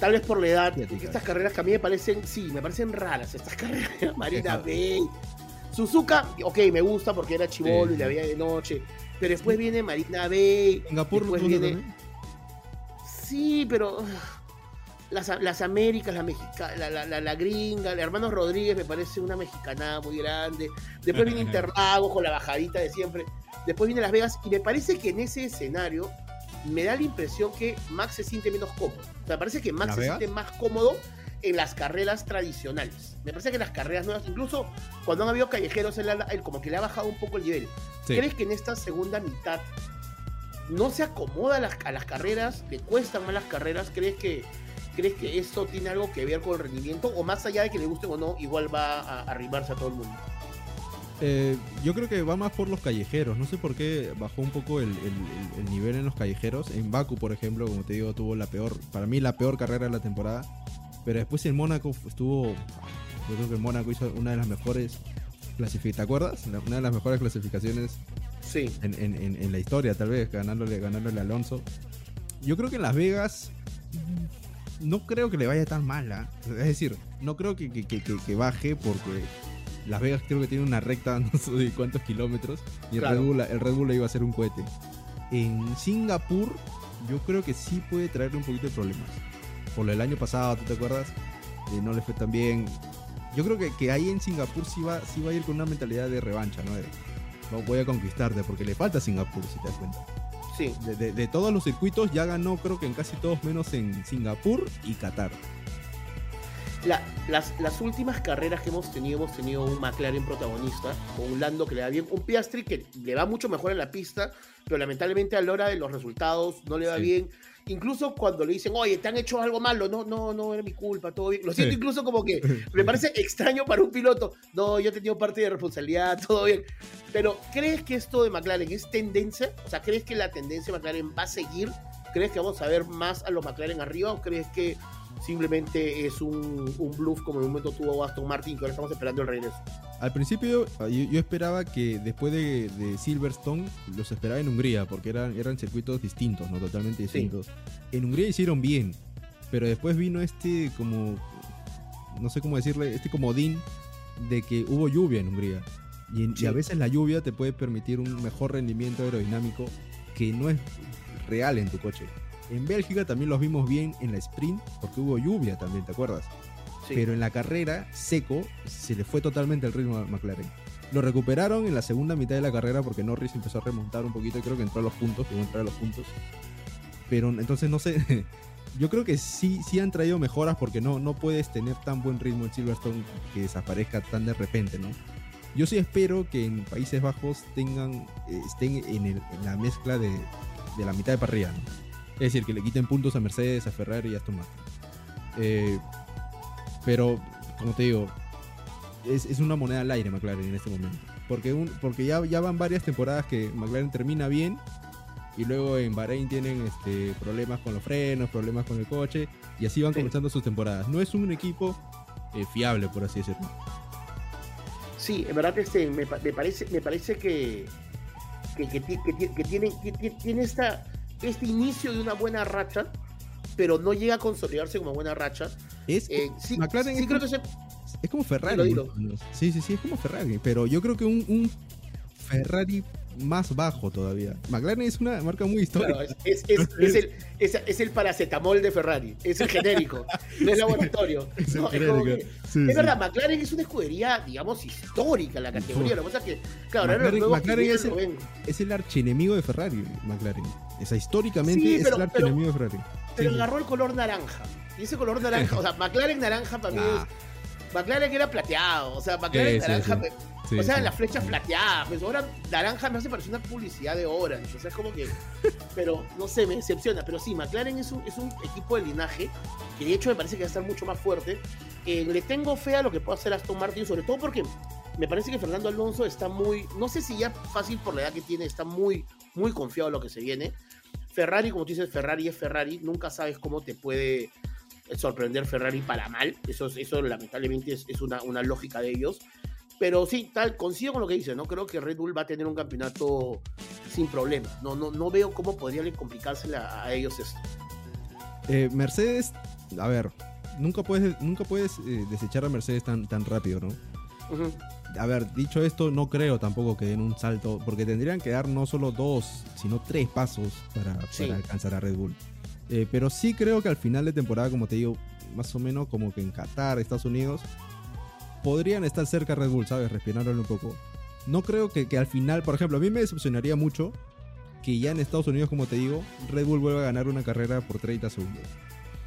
Tal vez por la edad. Estas carreras que a mí me parecen, sí, me parecen raras. Estas carreras. Marina. Bay. Suzuka, ok, me gusta porque era chivolo Sí, y la veía de noche. Pero después viene Marina Bay. Singapur después ¿no? viene. también. Sí, pero las, las Américas, la, mexica, la, la, la, la gringa, el hermano Rodríguez me parece una mexicanada muy grande. Después viene Interlagos con la bajadita de siempre. Después viene Las Vegas y me parece que en ese escenario me da la impresión que Max se siente menos cómodo. O sea, me parece que Max ¿Las se Vegas? siente más cómodo en las carreras tradicionales. Me parece que las carreras nuevas, incluso cuando han habido callejeros, él, él como que le ha bajado un poco el nivel. Sí. ¿Crees que en esta segunda mitad no se acomoda a las, a las carreras? ¿Le cuestan más las carreras? ¿Crees que, ¿Crees que esto tiene algo que ver con el rendimiento? ¿O más allá de que le guste o no, igual va a arrimarse a todo el mundo? Eh, yo creo que va más por los callejeros. No sé por qué bajó un poco el, el- el- el nivel en los callejeros. En Baku, por ejemplo, como te digo, tuvo la peor, para mí la peor carrera de la temporada. Pero después en Mónaco estuvo, yo creo que en Mónaco hizo una de las mejores clasificaciones. ¿Te acuerdas? Una de las mejores clasificaciones Sí. en, en- en- en la historia, tal vez, ganándole, ganándole a Alonso. Yo creo que en Las Vegas no creo que le vaya tan mal. ¿ah? Es decir, no creo que, que- que- que- baje porque Las Vegas creo que tiene una recta no sé de cuántos kilómetros y el, Claro. Red Bull, el Red Bull le iba a hacer un cohete. En Singapur yo creo que sí puede traerle un poquito de problemas. Por lo del año pasado, ¿tú te acuerdas? Eh, no le fue tan bien. Yo creo que, que ahí en Singapur sí va, sí va a ir con una mentalidad de revancha, ¿no? De, no voy a conquistarte porque le falta Singapur, si te das cuenta. Sí. De, de- de todos los circuitos ya ganó creo que en casi todos menos en Singapur y Qatar. La- las, las últimas carreras que hemos tenido, hemos tenido un McLaren protagonista, con un Lando que le va bien, un Piastri que le va mucho mejor en la pista, pero lamentablemente a la hora de los resultados no le va Sí. bien. Incluso cuando le dicen, oye, te han hecho algo malo, no, no, no era mi culpa, todo bien. Lo siento Sí. incluso como que me parece extraño para un piloto. No, yo he tenido parte de responsabilidad, todo bien. Pero, ¿crees que esto de McLaren es tendencia? O sea, ¿crees que la tendencia de McLaren va a seguir? ¿Crees que vamos a ver más a los McLaren arriba o crees que simplemente es un, un bluff como en un momento tuvo Aston Martin que ahora estamos esperando el regreso? Al principio yo, yo esperaba que después de, de Silverstone los esperaba en Hungría porque eran, eran circuitos distintos, no totalmente distintos. En Hungría hicieron bien, pero después vino este como, no sé cómo decirle, este comodín de que hubo lluvia en Hungría. Y, en- y a veces la lluvia te puede permitir un mejor rendimiento aerodinámico que no es real en tu coche. En Bélgica también los vimos bien en la sprint porque hubo lluvia también, ¿te acuerdas? Sí. Pero en la carrera, seco, se le fue totalmente el ritmo a McLaren. Lo recuperaron en la segunda mitad de la carrera porque Norris empezó a remontar un poquito y creo que entró a los puntos, llegó los puntos. Pero entonces no sé, yo creo que sí, sí han traído mejoras porque no, no puedes tener tan buen ritmo en Silverstone que desaparezca tan de repente, ¿no? Yo sí espero que en Países Bajos tengan, estén en, la mezcla de, de la mitad de parrilla. Es decir, que le quiten puntos a Mercedes, a Ferrari y a Aston Martin. Eh, pero, como te digo, es, es una moneda al aire McLaren en este momento. Porque, un, porque ya, ya van varias temporadas que McLaren termina bien y luego en Bahrein tienen este, problemas con los frenos, problemas con el coche y así van Sí. comenzando sus temporadas. No es un equipo eh, fiable, por así decirlo. Sí, en verdad este, me, me parece, me parece que, que, que, que que tiene, tiene esta, este inicio de una buena racha, pero no llega a consolidarse como buena racha. Es, Eh, sí, McLaren sí es creo como- que se- es como Ferrari. Sí, sí, sí, es como Ferrari. Pero yo creo que un, un Ferrari más bajo todavía. McLaren es una marca muy histórica. claro, es, es- es- es el, es, el paracetamol de Ferrari, es el genérico, no es laboratorio. Es No, que- Sí, verdad, McLaren es una escudería, digamos, histórica en la categoría. Lo que pasa es que, claro, los McLaren- McLaren es el- lo ven. es el archienemigo de Ferrari, McLaren. O sea, históricamente Sí, es pero- el archienemigo de Ferrari. Pero agarró el color naranja. Y ese color naranja, o sea, McLaren naranja para mí es. McLaren era plateado, o sea, McLaren Sí, naranja. sí. me- sí, o sea, las flechas plateadas, pues ahora naranja me hace parecer una publicidad de Orange, o sea, es como que. Pero no sé, me decepciona. Pero sí, McLaren es un, es un equipo de linaje que de hecho me parece que va a estar mucho más fuerte. Eh, le tengo fe a lo que puede hacer Aston Martin, sobre todo porque me parece que Fernando Alonso está muy. No sé si ya fácil por la edad que tiene, está muy, muy confiado en lo que se viene. Ferrari, como tú dices, Ferrari es Ferrari, nunca sabes cómo te puede sorprender Ferrari para mal, eso, es- eso lamentablemente es, es una, una lógica de ellos, pero sí, tal, coincido con lo que dice, ¿no? Creo que Red Bull va a tener un campeonato sin problemas, no, no, no veo cómo podría complicársele a, ellos esto. Eh, Mercedes, a ver, nunca puedes, nunca puedes eh, desechar a Mercedes tan, tan rápido, ¿no? A ver, dicho esto, no creo tampoco que den un salto, porque tendrían que dar no solo dos, sino tres pasos para, Sí. para alcanzar a Red Bull. Eh, pero sí creo que al final de temporada, como te digo, más o menos como que en Qatar, Estados Unidos, podrían estar cerca Red Bull, ¿sabes? Respirándole un poco. No creo que, que al final, por ejemplo, a mí me decepcionaría mucho que ya en Estados Unidos, como te digo, Red Bull vuelva a ganar una carrera por 30 segundos.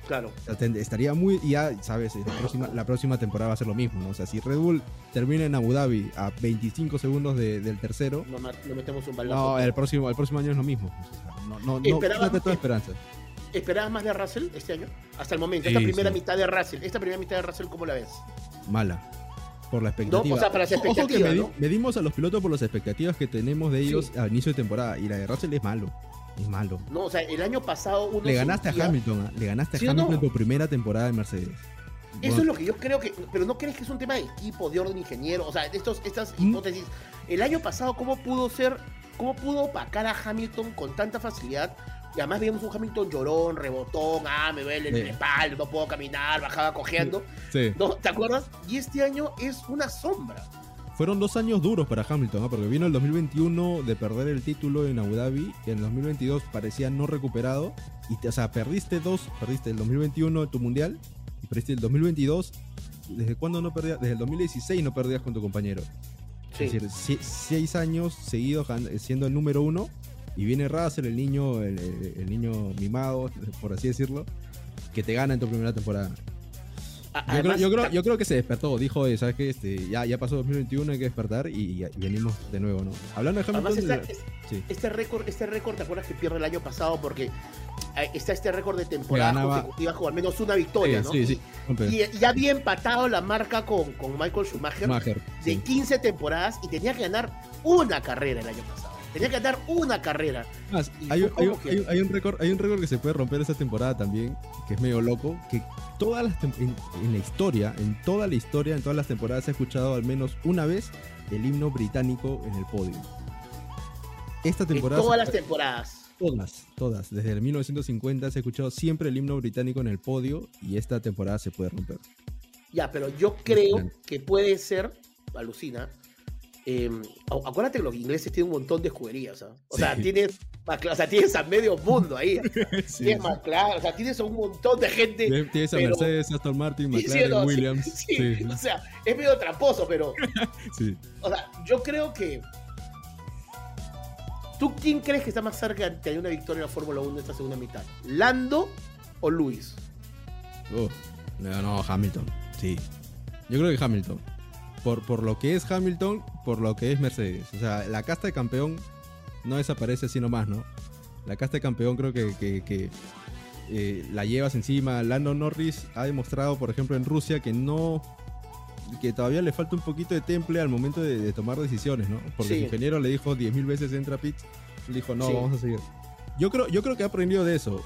Claro, O sea, ten- estaría muy. Ya, sabes, la próxima, la próxima temporada va a ser lo mismo, ¿no? O sea, si Red Bull termina en Abu Dhabi a 25 segundos de- del tercero, no, no metemos un balazo. no, el próximo, el próximo año es lo mismo. o sea, no, no, no, quítate toda esperanza. ¿Esperabas más de Russell este año? Hasta el momento, Sí, esta primera sí. mitad de Russell, esta primera mitad de Russell, ¿cómo la ves? Mala. Por la expectativa. o sea, para las Ojo que expectativas, ¿no? medimos a los pilotos por las expectativas que tenemos de ellos Sí. al inicio de temporada. Y la de Russell es malo. Es malo. No, o sea, el año pasado uno Le ganaste a Hamilton, ¿ah? le ganaste a ¿Sí o Hamilton no? en tu primera temporada en Mercedes. Eso es lo que yo creo que. Pero no crees que es un tema de equipo, de orden ingeniero. O sea, estos, estas Mm. hipótesis. El año pasado, ¿cómo pudo ser. ¿Cómo pudo opacar a Hamilton con tanta facilidad? Y además vimos un Hamilton llorón, rebotón, ah, me duele el Sí. espalda, no puedo caminar, bajaba cojeando. Sí. ¿No? ¿Te acuerdas? Y este año es una sombra. Fueron dos años duros para Hamilton, ¿ah? porque vino el 2021 de perder el título en Abu Dhabi, y en el 2022 parecía no recuperado, y te- o sea, perdiste dos, perdiste el 2021 en tu mundial, y perdiste el 2022, ¿desde cuándo no perdías? Desde el 2016 no perdías con tu compañero. Sí. Es decir, seis años seguidos siendo el número uno, y viene Russell, el niño, el, el- el niño mimado, por así decirlo, que te gana en tu primera temporada. Yo creo, además, yo, creo, ta- yo creo que se despertó, dijo, "Oye, ¿sabes qué? Este, ya, ya pasó 2021, hay que despertar y, y venimos de nuevo, ¿no? Hablando de además Hamilton, está- es- sí. este récord, este récord, ¿te acuerdas que pierde el año pasado? Porque eh, está este récord de temporadas ganaba- consecutivas con al menos una victoria, ¿no? sí, sí. Y, y ya había empatado la marca con, con Michael Schumacher. Schumacher, de sí. 15 temporadas y tenía que ganar una carrera el año pasado. Tenía que ganar una carrera. Más, hay, un- hay un- como que- hay un- hay un récord, hay un récord que se puede romper esta temporada también, que es medio loco, que todas las en, en la historia, en toda la historia, en todas las temporadas se ha escuchado al menos una vez el himno británico en el podio. Esta En temporada todas se- las temporadas. Todas, todas. Desde el 1950 se ha escuchado siempre el himno británico en el podio y esta temporada se puede romper. Ya, pero yo creo que puede ser, alucina. Eh, acu- acuérdate que los ingleses tienen un montón de escuderías, ¿ah? O sea, Sí. tienes, o sea, tienes a medio mundo ahí. Sí, tienes McLaren, o sea, tienes a un montón de gente. sí. Tienes a Mercedes, Aston Martin, Sí, sí, McLaren, no, sí, Williams. sí, Sí, O sea, es medio tramposo, pero, sí. o sea, yo creo que. ¿Tú quién crees que está más cerca de tener una victoria en la Fórmula 1 en esta segunda mitad? ¿Lando o Luis? Oh, no, no, Hamilton. Sí. Yo creo que Hamilton. Por, por lo que es Hamilton, por lo que es Mercedes. O sea, la casta de campeón no desaparece así nomás, ¿no? La casta de campeón creo que, que- que, eh, la llevas encima. Lando Norris ha demostrado, por ejemplo, en Rusia que no. que todavía le falta un poquito de temple al momento de, de tomar decisiones, ¿no? Porque Sí. su ingeniero le dijo 10.000 veces entra a pits. Le dijo, no, Sí. vamos a seguir. Yo creo, yo creo que ha aprendido de eso.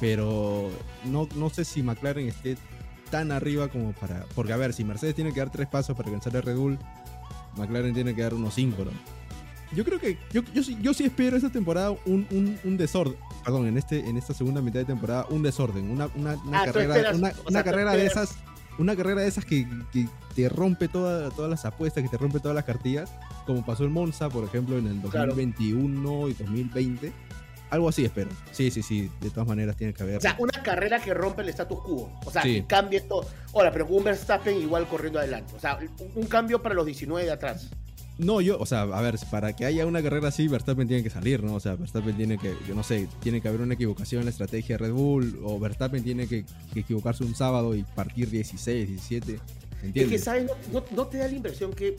Pero no, no sé si McLaren esté tan arriba como para. Porque, a ver, si Mercedes tiene que dar tres pasos para alcanzar a Red Bull, McLaren tiene que dar unos cinco, ¿no? Yo creo que. Yo, yo, sí- yo sí espero esta temporada un, un, un desorden. Perdón, en, este, en esta segunda mitad de temporada, un desorden. Una, una, una Ah, carrera, esperas- una, sea, carrera de esas. Una carrera de esas que, que te rompe toda- todas las apuestas, que te rompe todas las cartillas, como pasó en Monza, por ejemplo, en el Claro. 2021 y 2020. Algo así espero. Sí, sí, sí. De todas maneras tiene que haber. O sea, una carrera que rompe el status quo. O sea, Sí. que cambie todo. Ahora, pero con un Verstappen igual corriendo adelante. O sea, un, un cambio para los 19 de atrás. No, yo, o sea, a ver, para que haya una carrera así, Verstappen tiene que salir, ¿no? O sea, Verstappen tiene que, yo no sé, tiene que haber una equivocación en la estrategia de Red Bull, o Verstappen tiene que, que equivocarse un sábado y partir 16, 17, Es que, ¿entiendes? ¿sabes? No, no- no te da la impresión que.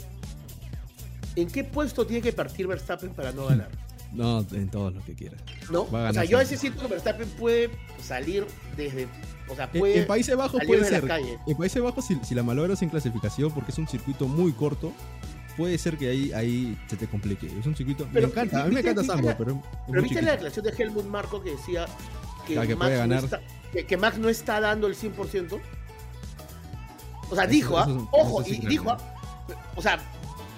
¿En qué puesto tiene que partir Verstappen para no ganar? No, en todo lo que quiera. ¿No? O sea, yo a veces siento que Verstappen puede salir desde. O sea, En, puede. en Países Bajos puede ser. calle. En Países Bajos, si, si la malogras en clasificación, porque es un circuito muy corto, puede ser que ahí, ahí se te complique. Es un circuito. Pero, me encanta, a mí me ¿viste- encanta la- pero. Pero viste la declaración de Helmut Marco que decía que, que Max, puede no está, que, que Max no está dando el 100%? O sea, Eso- dijo, ¿ah? eso- ojo, sí y dijo. ¿ah? o sea,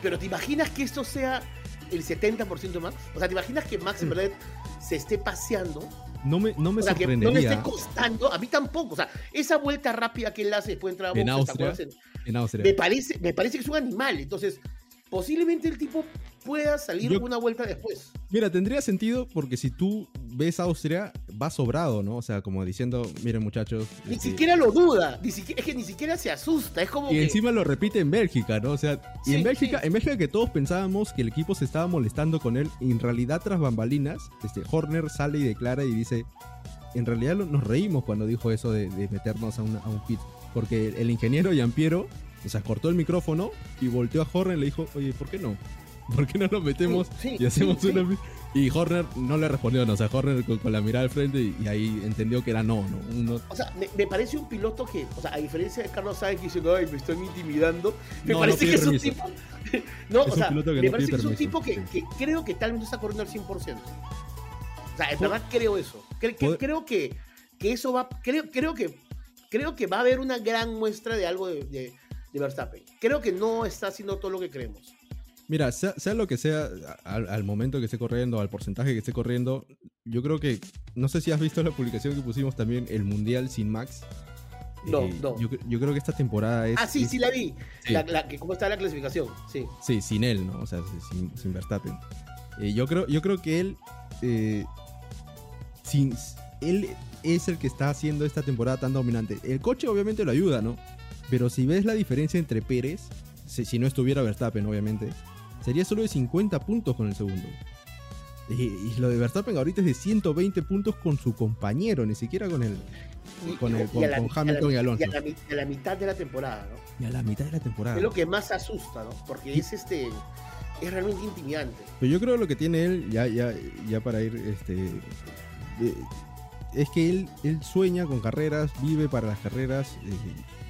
pero ¿te imaginas que esto sea el 70% Max? O sea, ¿te imaginas que Max en Mm. verdad se esté paseando? No me, no me o sea, que no le esté costando, a mí tampoco. O sea, esa vuelta rápida que él hace después de entrar a En boxes, ¿te Austria. en Austria. Me parece, me parece que es un animal. Entonces, posiblemente el tipo pueda salir Yo- una vuelta después. Mira, tendría sentido porque si tú ves Austria, va sobrado, ¿no? O sea, como diciendo, miren muchachos. Ni este, siquiera lo duda, ni siquiera, es que ni siquiera se asusta, es como Y que... encima lo repite en Bélgica, ¿no? O sea, y en Bélgica, sí. en Bélgica que todos pensábamos que el equipo se estaba molestando con él, y en realidad tras bambalinas, este Horner sale y declara y dice, en realidad nos reímos cuando dijo eso de, de meternos a, una- a un pit, porque el, ingeniero Giampiero, o sea, cortó el micrófono y volteó a Horner y le dijo, oye, ¿por qué no? ¿Por qué no lo metemos Sí, y hacemos sí, una... Y Horner no le respondió, no, o sea, Horner con, con la mirada al frente y, y ahí entendió que era no, ¿no? Uno- O sea, me, me parece un piloto que, o sea, a diferencia de Carlos Sainz que dice, ay, me están intimidando, me No, parece no que es un tipo... no, Es o sea, me parece que es un tipo que, creo que tal vez no está corriendo al 100%. O sea, en verdad creo eso. Cre- que- creo que, que eso va, creo, creo que creo que va a haber una gran muestra de algo de, de, de Verstappen. Creo que no está haciendo todo lo que creemos. Mira, sea, sea lo que sea, al, al momento que esté corriendo, al porcentaje que esté corriendo, yo creo que, no sé si has visto la publicación que pusimos también, el Mundial sin Max. No, Eh, no. Yo, cre- yo creo que esta temporada es... ah, sí, es- sí la vi. sí. La, la- ¿Cómo está la clasificación? Sí. Sí, sin él, ¿no? O sea, sin, sin Verstappen. Eh, yo, creo, yo creo que él, eh, sin, él es el que está haciendo esta temporada tan dominante. El coche obviamente lo ayuda, ¿no? Pero si ves la diferencia entre Pérez, si, si no estuviera Verstappen, obviamente, sería solo de 50 puntos con el segundo. Y, y lo de Verstappen ahorita es de 120 puntos con su compañero, ni siquiera con. Y- Con y- el- y con- la- con Hamilton y Alonso. Y a la, mi- a la mitad de la temporada, ¿no? Y a la mitad de la temporada. Es lo que más asusta, ¿no? Porque es este. Es realmente intimidante. Pero yo creo lo que tiene él, ya, ya, ya para ir, este, es que él, él sueña con carreras, vive para las carreras. eh,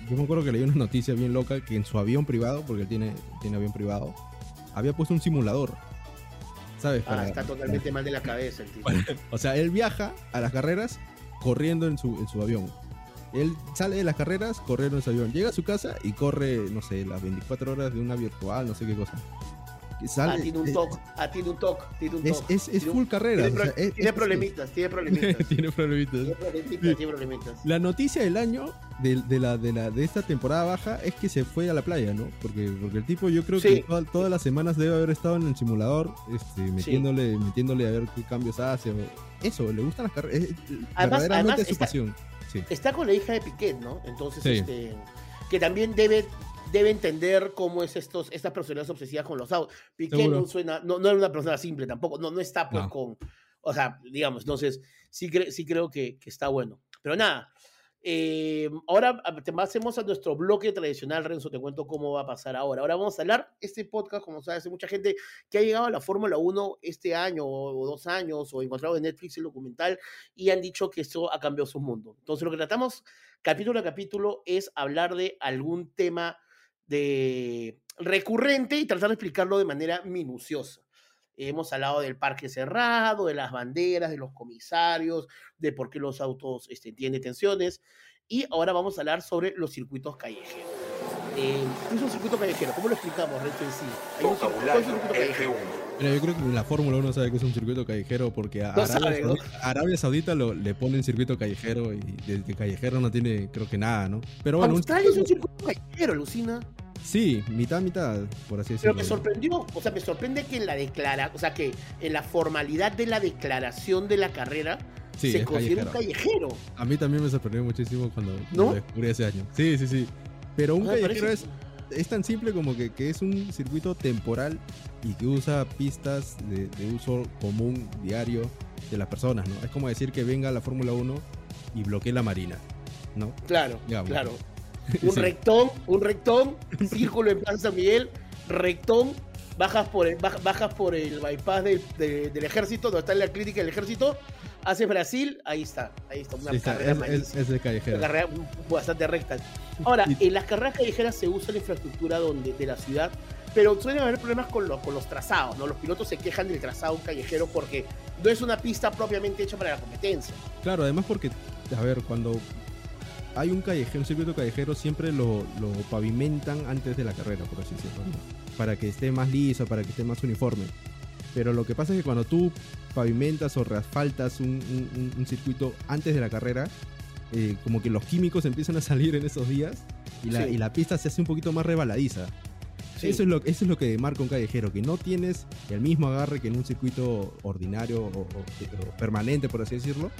yo me acuerdo que leí una noticia bien loca que en su avión privado, porque él tiene, tiene avión privado, había puesto un simulador. ¿Sabes? Ah, está totalmente mal de la cabeza el tipo. O sea, él viaja a las carreras corriendo en su, en su avión. Él sale de las carreras corriendo en su avión. Llega a su casa y corre, no sé, las 24 horas de una virtual, no sé qué cosa. Sale- Ah, tiene un eh, toque, ah, tiene un toque, tiene un Es, toque. es, es un- full carrera. Tiene, o pro- sea, es- tiene es- problemitas, tiene problemitas. tiene problemitas. Tiene problemitas, tiene problemitas. La noticia del año de, de la, de, la, de esta temporada baja es que se fue a la playa, ¿no? Porque, porque el tipo yo creo Sí. que toda- todas las semanas debe haber estado en el simulador este, metiéndole, metiéndole a ver qué cambios hace. o- Eso, le gustan las carreras. es- Además- verdaderamente además es su está- pasión. Sí. Está con la hija de Piquet, ¿no? Entonces, Sí. este, que también debe, debe entender cómo es estos, estas personas obsesivas con los autos. Seguro. no suena, no, no era una persona simple tampoco, no, no está pues No. con, o sea, digamos, entonces sí, cre- sí creo que, que está bueno. Pero nada, eh, ahora pasemos a nuestro bloque tradicional, Renzo, te cuento cómo va a pasar ahora. Ahora vamos a hablar, este podcast, como sabes, hay mucha gente que ha llegado a la Fórmula 1 este año o, o dos años o encontrado en Netflix el documental y han dicho que esto ha cambiado su mundo. Entonces lo que tratamos capítulo a capítulo es hablar de algún tema de recurrente y tratar de explicarlo de manera minuciosa. Hemos hablado del parque cerrado, de las banderas, de los comisarios, de por qué los autos este, tienen detenciones. Y ahora vamos a hablar sobre los circuitos callejeros. Eh, ¿Qué es un circuito callejero? ¿Cómo lo explicamos, Renzo, en sí? Hay un circuito- ¿cuál es un circuito callejero? Mira, yo creo que la Fórmula 1 sabe que es un circuito callejero porque a No Arabia, sabe, ¿no? Saudita, Arabia Saudita lo, le ponen circuito callejero y de, de callejero no tiene, creo que nada, ¿no? Pero bueno, un- es un circuito callejero, Lucina. Sí, mitad, mitad, por así Pero decirlo. me sorprendió, o sea, me sorprende que en la declara, o sea, que en la formalidad de la declaración de la carrera Sí, se considera un callejero. A mí también me sorprendió muchísimo cuando, ¿No? lo descubrí ese año. Sí, sí, sí. Pero un Ah, callejero parece- es, es tan simple como que, que es un circuito temporal y que usa pistas de, de uso común, diario, de las personas, ¿no? Es como decir que venga la Fórmula 1 y bloquee la Marina, ¿no? Claro, Digamos. claro. Un Sí. rectón, un rectón, círculo en Plaza San Miguel, rectón, bajas por el, baj- bajas por el bypass del, de- del ejército, donde está la clínica del ejército, haces Brasil, ahí está, ahí está, una Sí, está, carrera es, es, es de Una carrera bastante recta. Ahora, Y- en las carreras callejeras se usa la infraestructura donde, de la ciudad, pero suelen haber problemas con los, con los trazados, ¿no? Los pilotos se quejan del trazado callejero porque no es una pista propiamente hecha para la competencia. Claro, además porque, a ver, cuando hay un callejero, un circuito callejero, siempre lo, lo pavimentan antes de la carrera, por así decirlo, para que esté más liso, para que esté más uniforme. Pero lo que pasa es que cuando tú pavimentas o reasfaltas un, un- un- un circuito antes de la carrera, eh, como que los químicos empiezan a salir en esos días y la, Sí. y la pista se hace un poquito más rebaladiza. Sí. Eso, es lo, eso es lo que marca un callejero, que no tienes el mismo agarre que en un circuito ordinario o, o- o permanente, por así decirlo.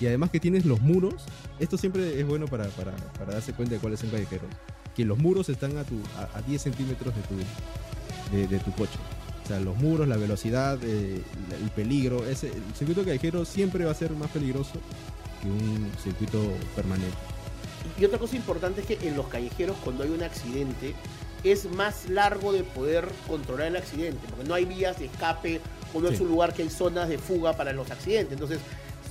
Y además que tienes los muros. Esto siempre es bueno para, para- para darse cuenta de cuál es un callejero. Que los muros están a, tu, a, a 10 centímetros de tu, de, de tu coche. O sea, los muros, la velocidad, eh, el peligro. Ese, el circuito callejero siempre va a ser más peligroso que un circuito permanente. Y otra cosa importante es que en los callejeros, cuando hay un accidente, es más largo de poder controlar el accidente, porque no hay vías de escape o no es un lugar que hay zonas de fuga para los accidentes. Entonces,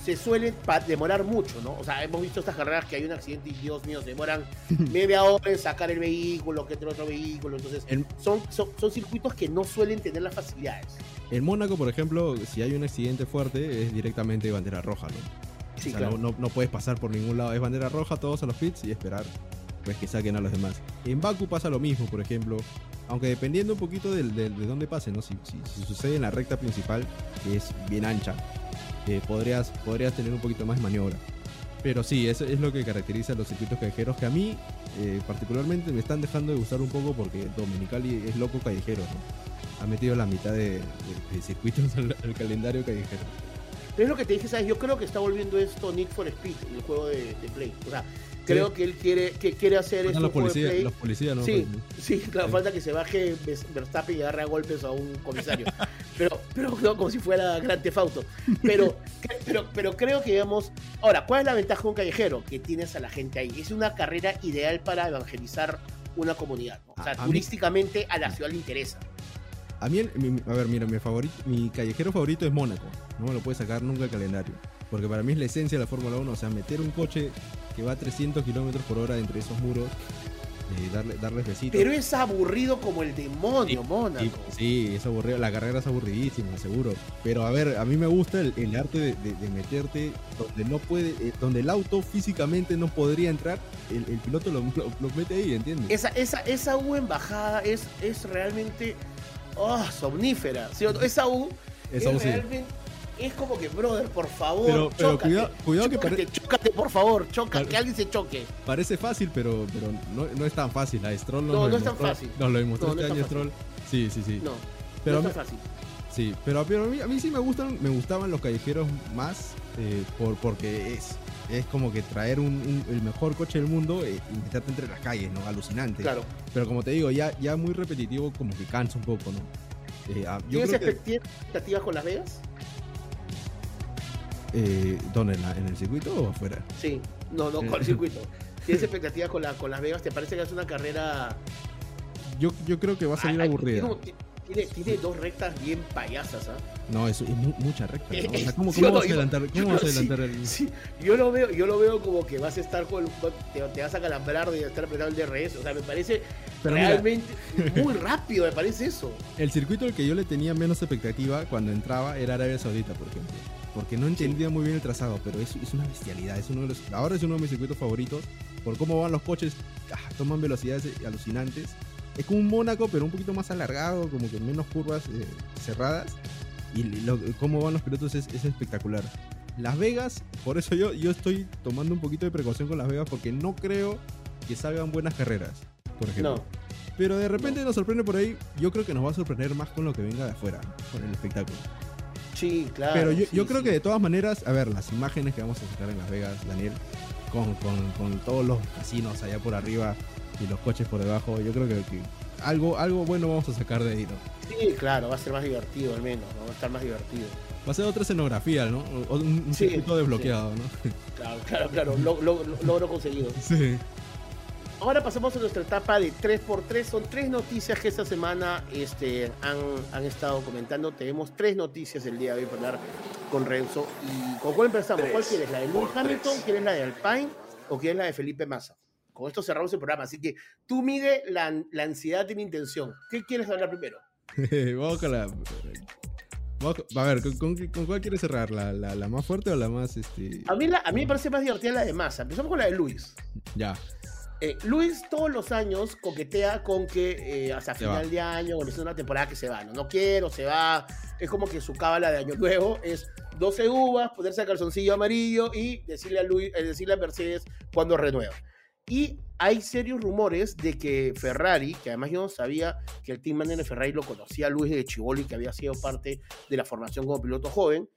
se suele pa- demorar mucho, ¿no? O sea, hemos visto estas carreras que hay un accidente y Dios mío, se demoran media hora en sacar el vehículo, que otro vehículo. Entonces, son, son, son circuitos que no suelen tener las facilidades. En Mónaco, por ejemplo, si hay un accidente fuerte, es directamente bandera roja, ¿no? Sí, o sea, claro. no, no- no puedes pasar por ningún lado. Es bandera roja, todos a los pits y esperar pues que saquen a los demás. En Baku pasa lo mismo, por ejemplo. Aunque dependiendo un poquito del- de, dónde pase, ¿no? Si, si- si sucede en la recta principal, que es bien ancha, eh, podrías, podrías tener un poquito más de maniobra. Pero sí, eso es lo que caracteriza a los circuitos callejeros, que a mí eh, particularmente me están dejando de gustar un poco porque Dominicali es loco callejero, ¿no? Ha metido la mitad de, circuitos al, al calendario callejero. Pero es lo que te dije, ¿sabes? Yo creo que está volviendo esto Need for Speed, el juego de, de Play. O sea, creo que él quiere, que quiere hacer esto los policías, los policías, ¿no? Sí, sí, claro, Sí. falta que se baje Vers- Verstappen y agarre a golpes a un comisario. pero, pero no como si fuera Gran Tefauto. Pero, pero, pero creo que, digamos. Ahora, ¿cuál es la ventaja de un callejero? Que tienes a la gente ahí. Es una carrera ideal para evangelizar una comunidad. ¿no? O sea, A- a mí- turísticamente a la ciudad le interesa. A mí, a ver, mira, mi favorito, mi callejero favorito es Mónaco. No me lo puede sacar nunca el calendario. Porque para mí es la esencia de la Fórmula 1. O sea, meter un coche que va a 300 kilómetros por hora entre esos muros, eh, darle, darles besitos. Pero es aburrido como el demonio, Sí, Mónaco. Sí, es aburrido. La carrera es aburridísima, seguro. Pero a ver, a mí me gusta el, el arte de, de- de meterte donde no puede, eh, donde el auto físicamente no podría entrar, el, el piloto lo, lo- lo mete ahí, ¿entiendes? Esa, esa, esa U en bajada es, es realmente. oh, somnífera. ¿sí? Esa U es, realmente- es como que, brother, por favor, Pero- pero chócate, cuidado- cuidado que chócate, pare- chócate, por favor, Claro. que alguien se choque. Parece fácil, pero, pero no, no es tan fácil. A Stroll No, no es tan fácil. Nos lo demostró No, este es año. Stroll. Sí, sí, sí. No, Pero no es tan fácil. Sí, pero, pero a, mí, a mí sí me gustan, me gustaban los callejeros más eh, por, porque es, es como que traer un, un- el mejor coche del mundo eh, y meterte entre las calles, ¿no? Alucinante. Claro. Pero como te digo, ya, ya muy repetitivo, como que cansa un poco, ¿no? Eh, ah, yo ¿Tienes que, expectativas con Las Vegas? Eh, ¿Dónde? ¿En, la- ¿En el circuito o afuera? Sí, no, no, con el circuito. ¿Tienes expectativas con, la, con Las Vegas? ¿Te parece que es una carrera Yo, yo creo que va a salir Ay, aburrida. Tiene, tiene, tiene dos rectas bien payasas, ¿ah? No, eso es mu- mucha recta. ¿no? O sea, ¿Cómo, cómo vas a adelantar, cómo vas a adelantar el.? Sí, yo lo veo, yo lo veo como que vas a estar con, te, te vas a calambrar de estar apretado el DRS, o sea, me parece Pero mira, realmente muy rápido, me parece eso. el circuito al que yo le tenía menos expectativa cuando entraba era Arabia Saudita, por ejemplo. Porque no entendía muy bien el trazado, pero es, es una bestialidad. Es uno de los, ahora es uno de mis circuitos favoritos. Por cómo van los coches, ah, toman velocidades eh, alucinantes. Es como un Mónaco, pero un poquito más alargado, como que menos curvas eh, cerradas. Y lo- cómo van los pilotos es, es espectacular. Las Vegas, por eso yo, yo estoy tomando un poquito de precaución con Las Vegas, porque no creo que salgan buenas carreras, por ejemplo. No, Pero de repente nos sorprende por ahí. Yo creo que nos va a sorprender más con lo que venga de afuera, con el espectáculo. Sí, claro. Pero yo, sí, yo creo sí. que de todas maneras, a ver, las imágenes que vamos a sacar en Las Vegas, Daniel, con, con- con todos los casinos allá por arriba y los coches por debajo, yo creo que, que algo, algo bueno vamos a sacar de ahí, ¿no? Sí, claro, va a ser más divertido al menos, ¿no? va a estar más divertido. Va a ser otra escenografía, ¿no? Un, un Sí, circuito desbloqueado, ¿no? Claro, claro, claro, lo- lo- lo- logro conseguido. Sí. Ahora pasamos a nuestra etapa de 3x3. Son tres noticias que esta semana este, han, han estado comentando. Tenemos tres noticias el día de hoy para hablar con Renzo. ¿Y con cuál empezamos? ¿Cuál quieres? ¿La de Lewis Hamilton? ¿Quieres la de Alpine? ¿O quieres la de Felipe Massa? Con esto cerramos el programa. Así que tú mide la, la ansiedad y la intención. ¿Qué quieres hablar primero? vamos con la. a ver, ¿con, con- con cuál quieres cerrar? ¿La, la, la más fuerte o la más.? Este... A mí, la- a mí me parece más divertida la de Massa. Empezamos con la de Luis. Ya. Eh, Luis todos los años coquetea con que eh, hasta Se final va. de año o es una temporada que se va, ¿no? No quiero, se va. Es como que su cábala de año nuevo es 12 uvas, ponerse el calzoncillo amarillo y decirle a, Luis, eh, decirle a Mercedes cuando renueva. Y hay serios rumores de que Ferrari, que además yo no sabía que el team manager de Ferrari lo conocía Luis de Chivoli, que había sido parte de la formación como piloto joven,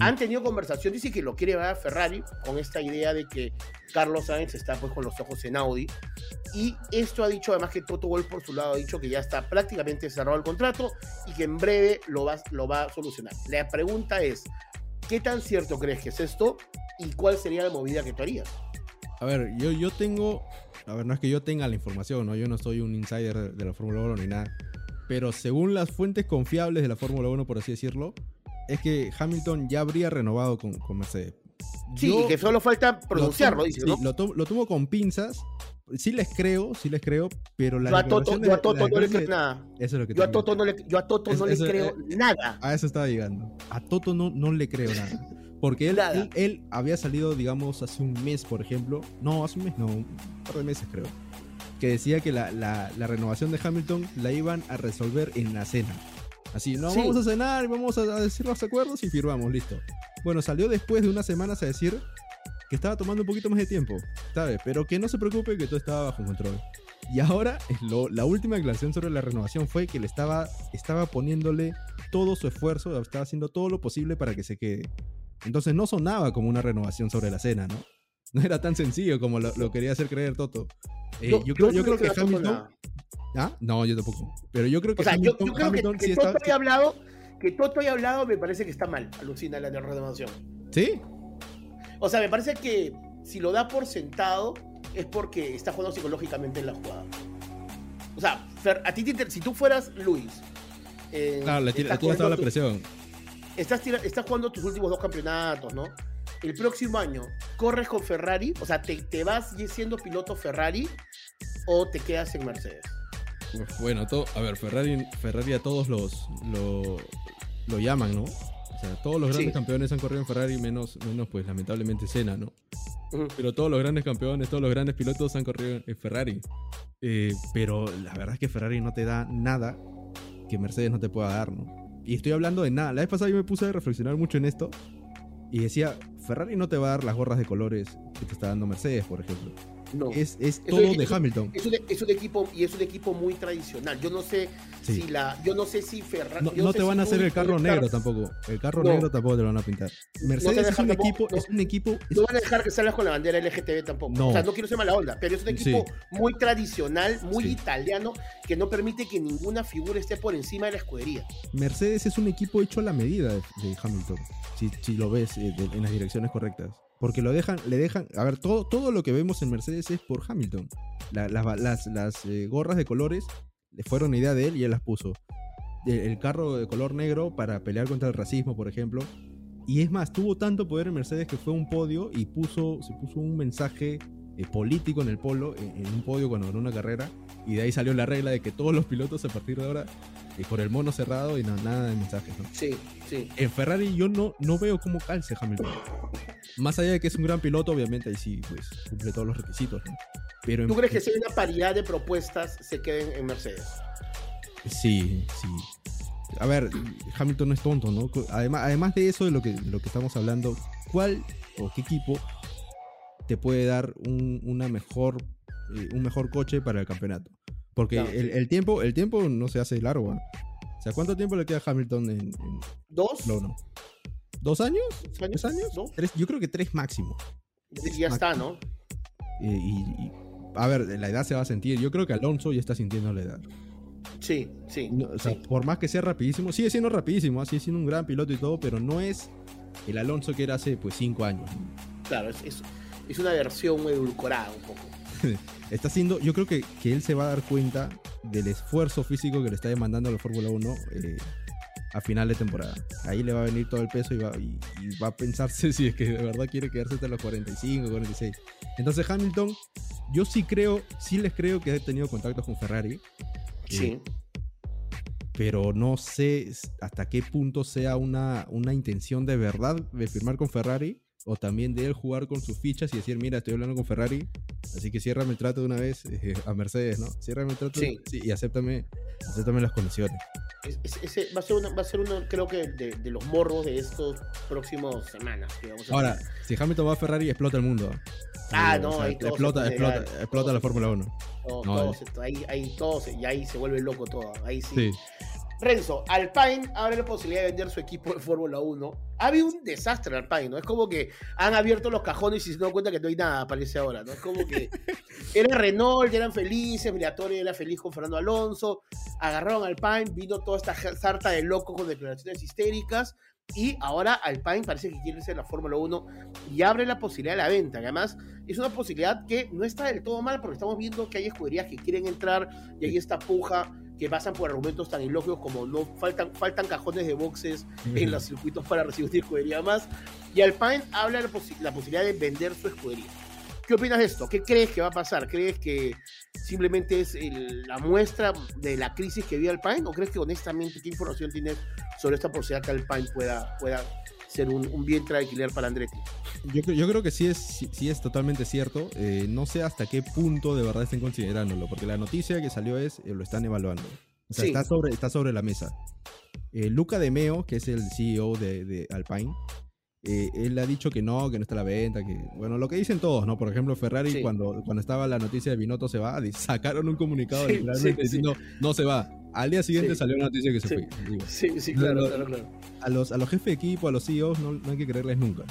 han tenido conversación, dice que lo quiere ver a Ferrari con esta idea de que Carlos Sainz está pues con los ojos en Audi. Y esto ha dicho además que Toto Wolff por su lado ha dicho que ya está prácticamente cerrado el contrato y que en breve lo va, lo va a solucionar. La pregunta es, ¿qué tan cierto crees que es esto? ¿Y cuál sería la movida que tú harías? A ver, yo, yo tengo. A ver, no es que yo tenga la información, ¿no? Yo no soy un insider de, de la Fórmula 1 ni nada. Pero según las fuentes confiables de la Fórmula 1, por así decirlo, es que Hamilton ya habría renovado con, con Mercedes. Sí, Yo que solo falta lo pronunciarlo, dice, sí, ¿no? lo, tomo, lo tomo con pinzas. Sí les creo, sí les creo, pero la Yo a Toto, yo a Toto no le creo nada. Eso es lo que Yo a Toto no le, yo a Toto Es- no le eso, creo nada. A eso estaba llegando. A Toto no, no le creo nada. Porque él, Nada. él, él había salido, digamos, hace un mes, por ejemplo. No, hace un mes, no, un par de meses creo. Que decía que la, la- la renovación de Hamilton la iban a resolver en la cena. Así, no, Sí. vamos a cenar y vamos a, a decir los acuerdos y firmamos, listo. Bueno, salió después de unas semanas a decir que estaba tomando un poquito más de tiempo, ¿sabes? Pero que no se preocupe, que todo estaba bajo control. Y ahora, lo- la última declaración sobre la renovación fue que le estaba, estaba poniéndole todo su esfuerzo, estaba haciendo todo lo posible para que se quede. Entonces no sonaba como una renovación sobre la cena, ¿no? No era tan sencillo como lo, lo quería hacer creer Toto. Eh, yo, creo, yo que Toto Hamilton... ¿Ah? No, yo tampoco. Pero yo creo que O sea, yo, Hamilton, yo creo que, Hamilton que sí Toto está... haya hablado, que Toto haya hablado me parece que está mal, alucina la renovación. ¿Sí? O sea, me parece que si lo da por sentado es porque está jugando psicológicamente en la jugada. O sea, Fer, a ti te inter- si tú fueras Luis, eh, Claro, le tira, le toda la presión. Estás, tira- estás jugando tus últimos dos campeonatos, ¿no? El próximo año, ¿corres con Ferrari? O sea, ¿te, te vas siendo piloto Ferrari o te quedas en Mercedes? Bueno, to- a ver, Ferrari, Ferrari a todos los lo, lo llaman, ¿no? O sea, todos los grandes Sí. campeones han corrido en Ferrari, menos, menos pues lamentablemente Senna, ¿no? Pero todos los grandes campeones, todos los grandes pilotos han corrido en Ferrari. Eh, pero la verdad es que Ferrari no te da nada que Mercedes no te pueda dar, ¿no? Y estoy hablando de nada. La vez pasada yo me puse a reflexionar mucho en esto y decía, Ferrari no te va a dar las gorras de colores que te está dando Mercedes, por ejemplo. No. Es, es todo es- de Hamilton. Es un, es un equipo y es un equipo muy tradicional. Yo no sé Sí. si la, yo no sé si Ferrari. No, no sé te si van a hacer el carro negro estar- tampoco. El carro No. negro tampoco te lo van a pintar. Mercedes te es un tampoco- equipo, no. es un equipo. No van a dejar que salgas con la bandera LGTB tampoco. No. O sea, no quiero ser mala onda, pero es un equipo Sí. muy tradicional, muy Sí. italiano, que no permite que ninguna figura esté por encima de la escudería. Mercedes es un equipo hecho a la medida de, de Hamilton. Si, si lo ves eh, en las direcciones correctas. Porque lo dejan, le dejan. A ver, todo, todo lo que vemos en Mercedes es por Hamilton. La- las las las, eh, gorras de colores le fueron idea de él y él las puso. El, el carro de color negro para pelear contra el racismo, por ejemplo. Y es más, tuvo tanto poder en Mercedes que fue a un podio y puso, se puso un mensaje eh, político en el polo, en, en un podio cuando ganó una carrera. Y de ahí salió la regla de que todos los pilotos a partir de ahora, eh, con el mono cerrado y no, nada de mensajes. ¿no? Sí, sí. En Ferrari yo no, no veo cómo calce Hamilton. Más allá de que es un gran piloto, obviamente ahí sí pues, cumple todos los requisitos. ¿no? Pero en- ¿Tú crees que si hay una paridad de propuestas se queden en Mercedes? Sí, sí. A ver, Hamilton no es tonto, ¿no? Además, además de eso, de lo que, de lo que estamos hablando, ¿cuál o qué equipo te puede dar un, una mejor, eh, un mejor coche para el campeonato? Porque Claro, el, el tiempo, el tiempo no se hace largo. ¿no? O sea, ¿cuánto tiempo le queda a Hamilton en, en ¿Dos? Fórmula 1? ¿Dos años? ¿Dos ¿Tres años? ¿No? Tres- yo creo que tres máximo. Ya está, ¿no? Eh, y, y- a ver, la edad se va a sentir. Yo creo que Alonso ya está sintiendo la edad. Sí, sí. No, o sea, sí. por más que sea rapidísimo, sigue siendo rapidísimo, sigue siendo un gran piloto y todo, pero no es el Alonso que era hace pues cinco años. Claro, es, es, es una versión edulcorada un poco. Está haciendo, yo creo que, que él se va a dar cuenta del esfuerzo físico que le está demandando a la Fórmula 1 eh, a final de temporada. Ahí le va a venir todo el peso y va, y- y va a pensarse si es que de verdad quiere quedarse hasta los 45, 46. Entonces Hamilton, yo sí creo, sí les creo que ha tenido contactos con Ferrari. Sí. pero no sé hasta qué punto sea una, una intención de verdad de firmar con Ferrari o también de él jugar con sus fichas y decir, mira, estoy hablando con Ferrari, así que ciérrame el trato de una vez eh, a Mercedes, ¿no? Ciérrame el trato Sí. sí, y acéptame, acéptame las condiciones. Es- es- ese va a ser, una, va a ser uno, creo que, de, de los morros de estos próximos semanas. que vamos a Ahora, tener. si Hamilton va a Ferrari, explota el mundo. Ah, Eh, no, ahí todo se explota, explota, explota la Fórmula 1. Todo- no, ahí, ahí todo se- y ahí se vuelve loco todo. Ahí sí. Sí. Renzo, Alpine abre la posibilidad de vender su equipo de Fórmula 1. Ha habido un desastre en Alpine, ¿no? Es como que han abierto los cajones y se dan cuenta que no hay nada, parece ahora, ¿no? Es como que era Renault, ya eran felices, Briatore era feliz con Fernando Alonso, agarraron Alpine, vino toda esta sarta de locos con declaraciones histéricas y ahora Alpine parece que quiere ser la Fórmula 1 y abre la posibilidad de la venta. que además es una posibilidad que no está del todo mal porque estamos viendo que hay escuderías que quieren entrar y hay esta puja que pasan por argumentos tan ilógicos como no faltan, faltan cajones de boxes en los circuitos para recibir una escudería más. Y Alpine habla de la, posi- la posibilidad de vender su escudería. ¿Qué opinas de esto? ¿Qué crees que va a pasar? ¿Crees que simplemente es el- la muestra de la crisis que vive Alpine? ¿O crees que honestamente qué información tienes sobre esta posibilidad que Alpine pueda, pueda ser un, un vientre de alquiler para Andretti? Yo, creo- yo creo que sí es, sí, sí es totalmente cierto. Eh, no sé hasta qué punto de verdad estén considerándolo, porque la noticia que salió es eh, lo están evaluando. O sea, Sí. está, sobre, está sobre la mesa. Eh, Luca De Meo, que es el CEO de, de Alpine, él ha dicho que no, que no está a la venta, que bueno, lo que dicen todos, ¿no? Por ejemplo, Ferrari Sí. cuando, cuando estaba la noticia de Binotto se va, sacaron un comunicado literalmente diciendo no se va. Al día siguiente salió la noticia que se fue. Digo, Sí, sí, claro, claro, claro. a los, a los jefes de equipo, a los CEOs, no, no hay que creerles nunca.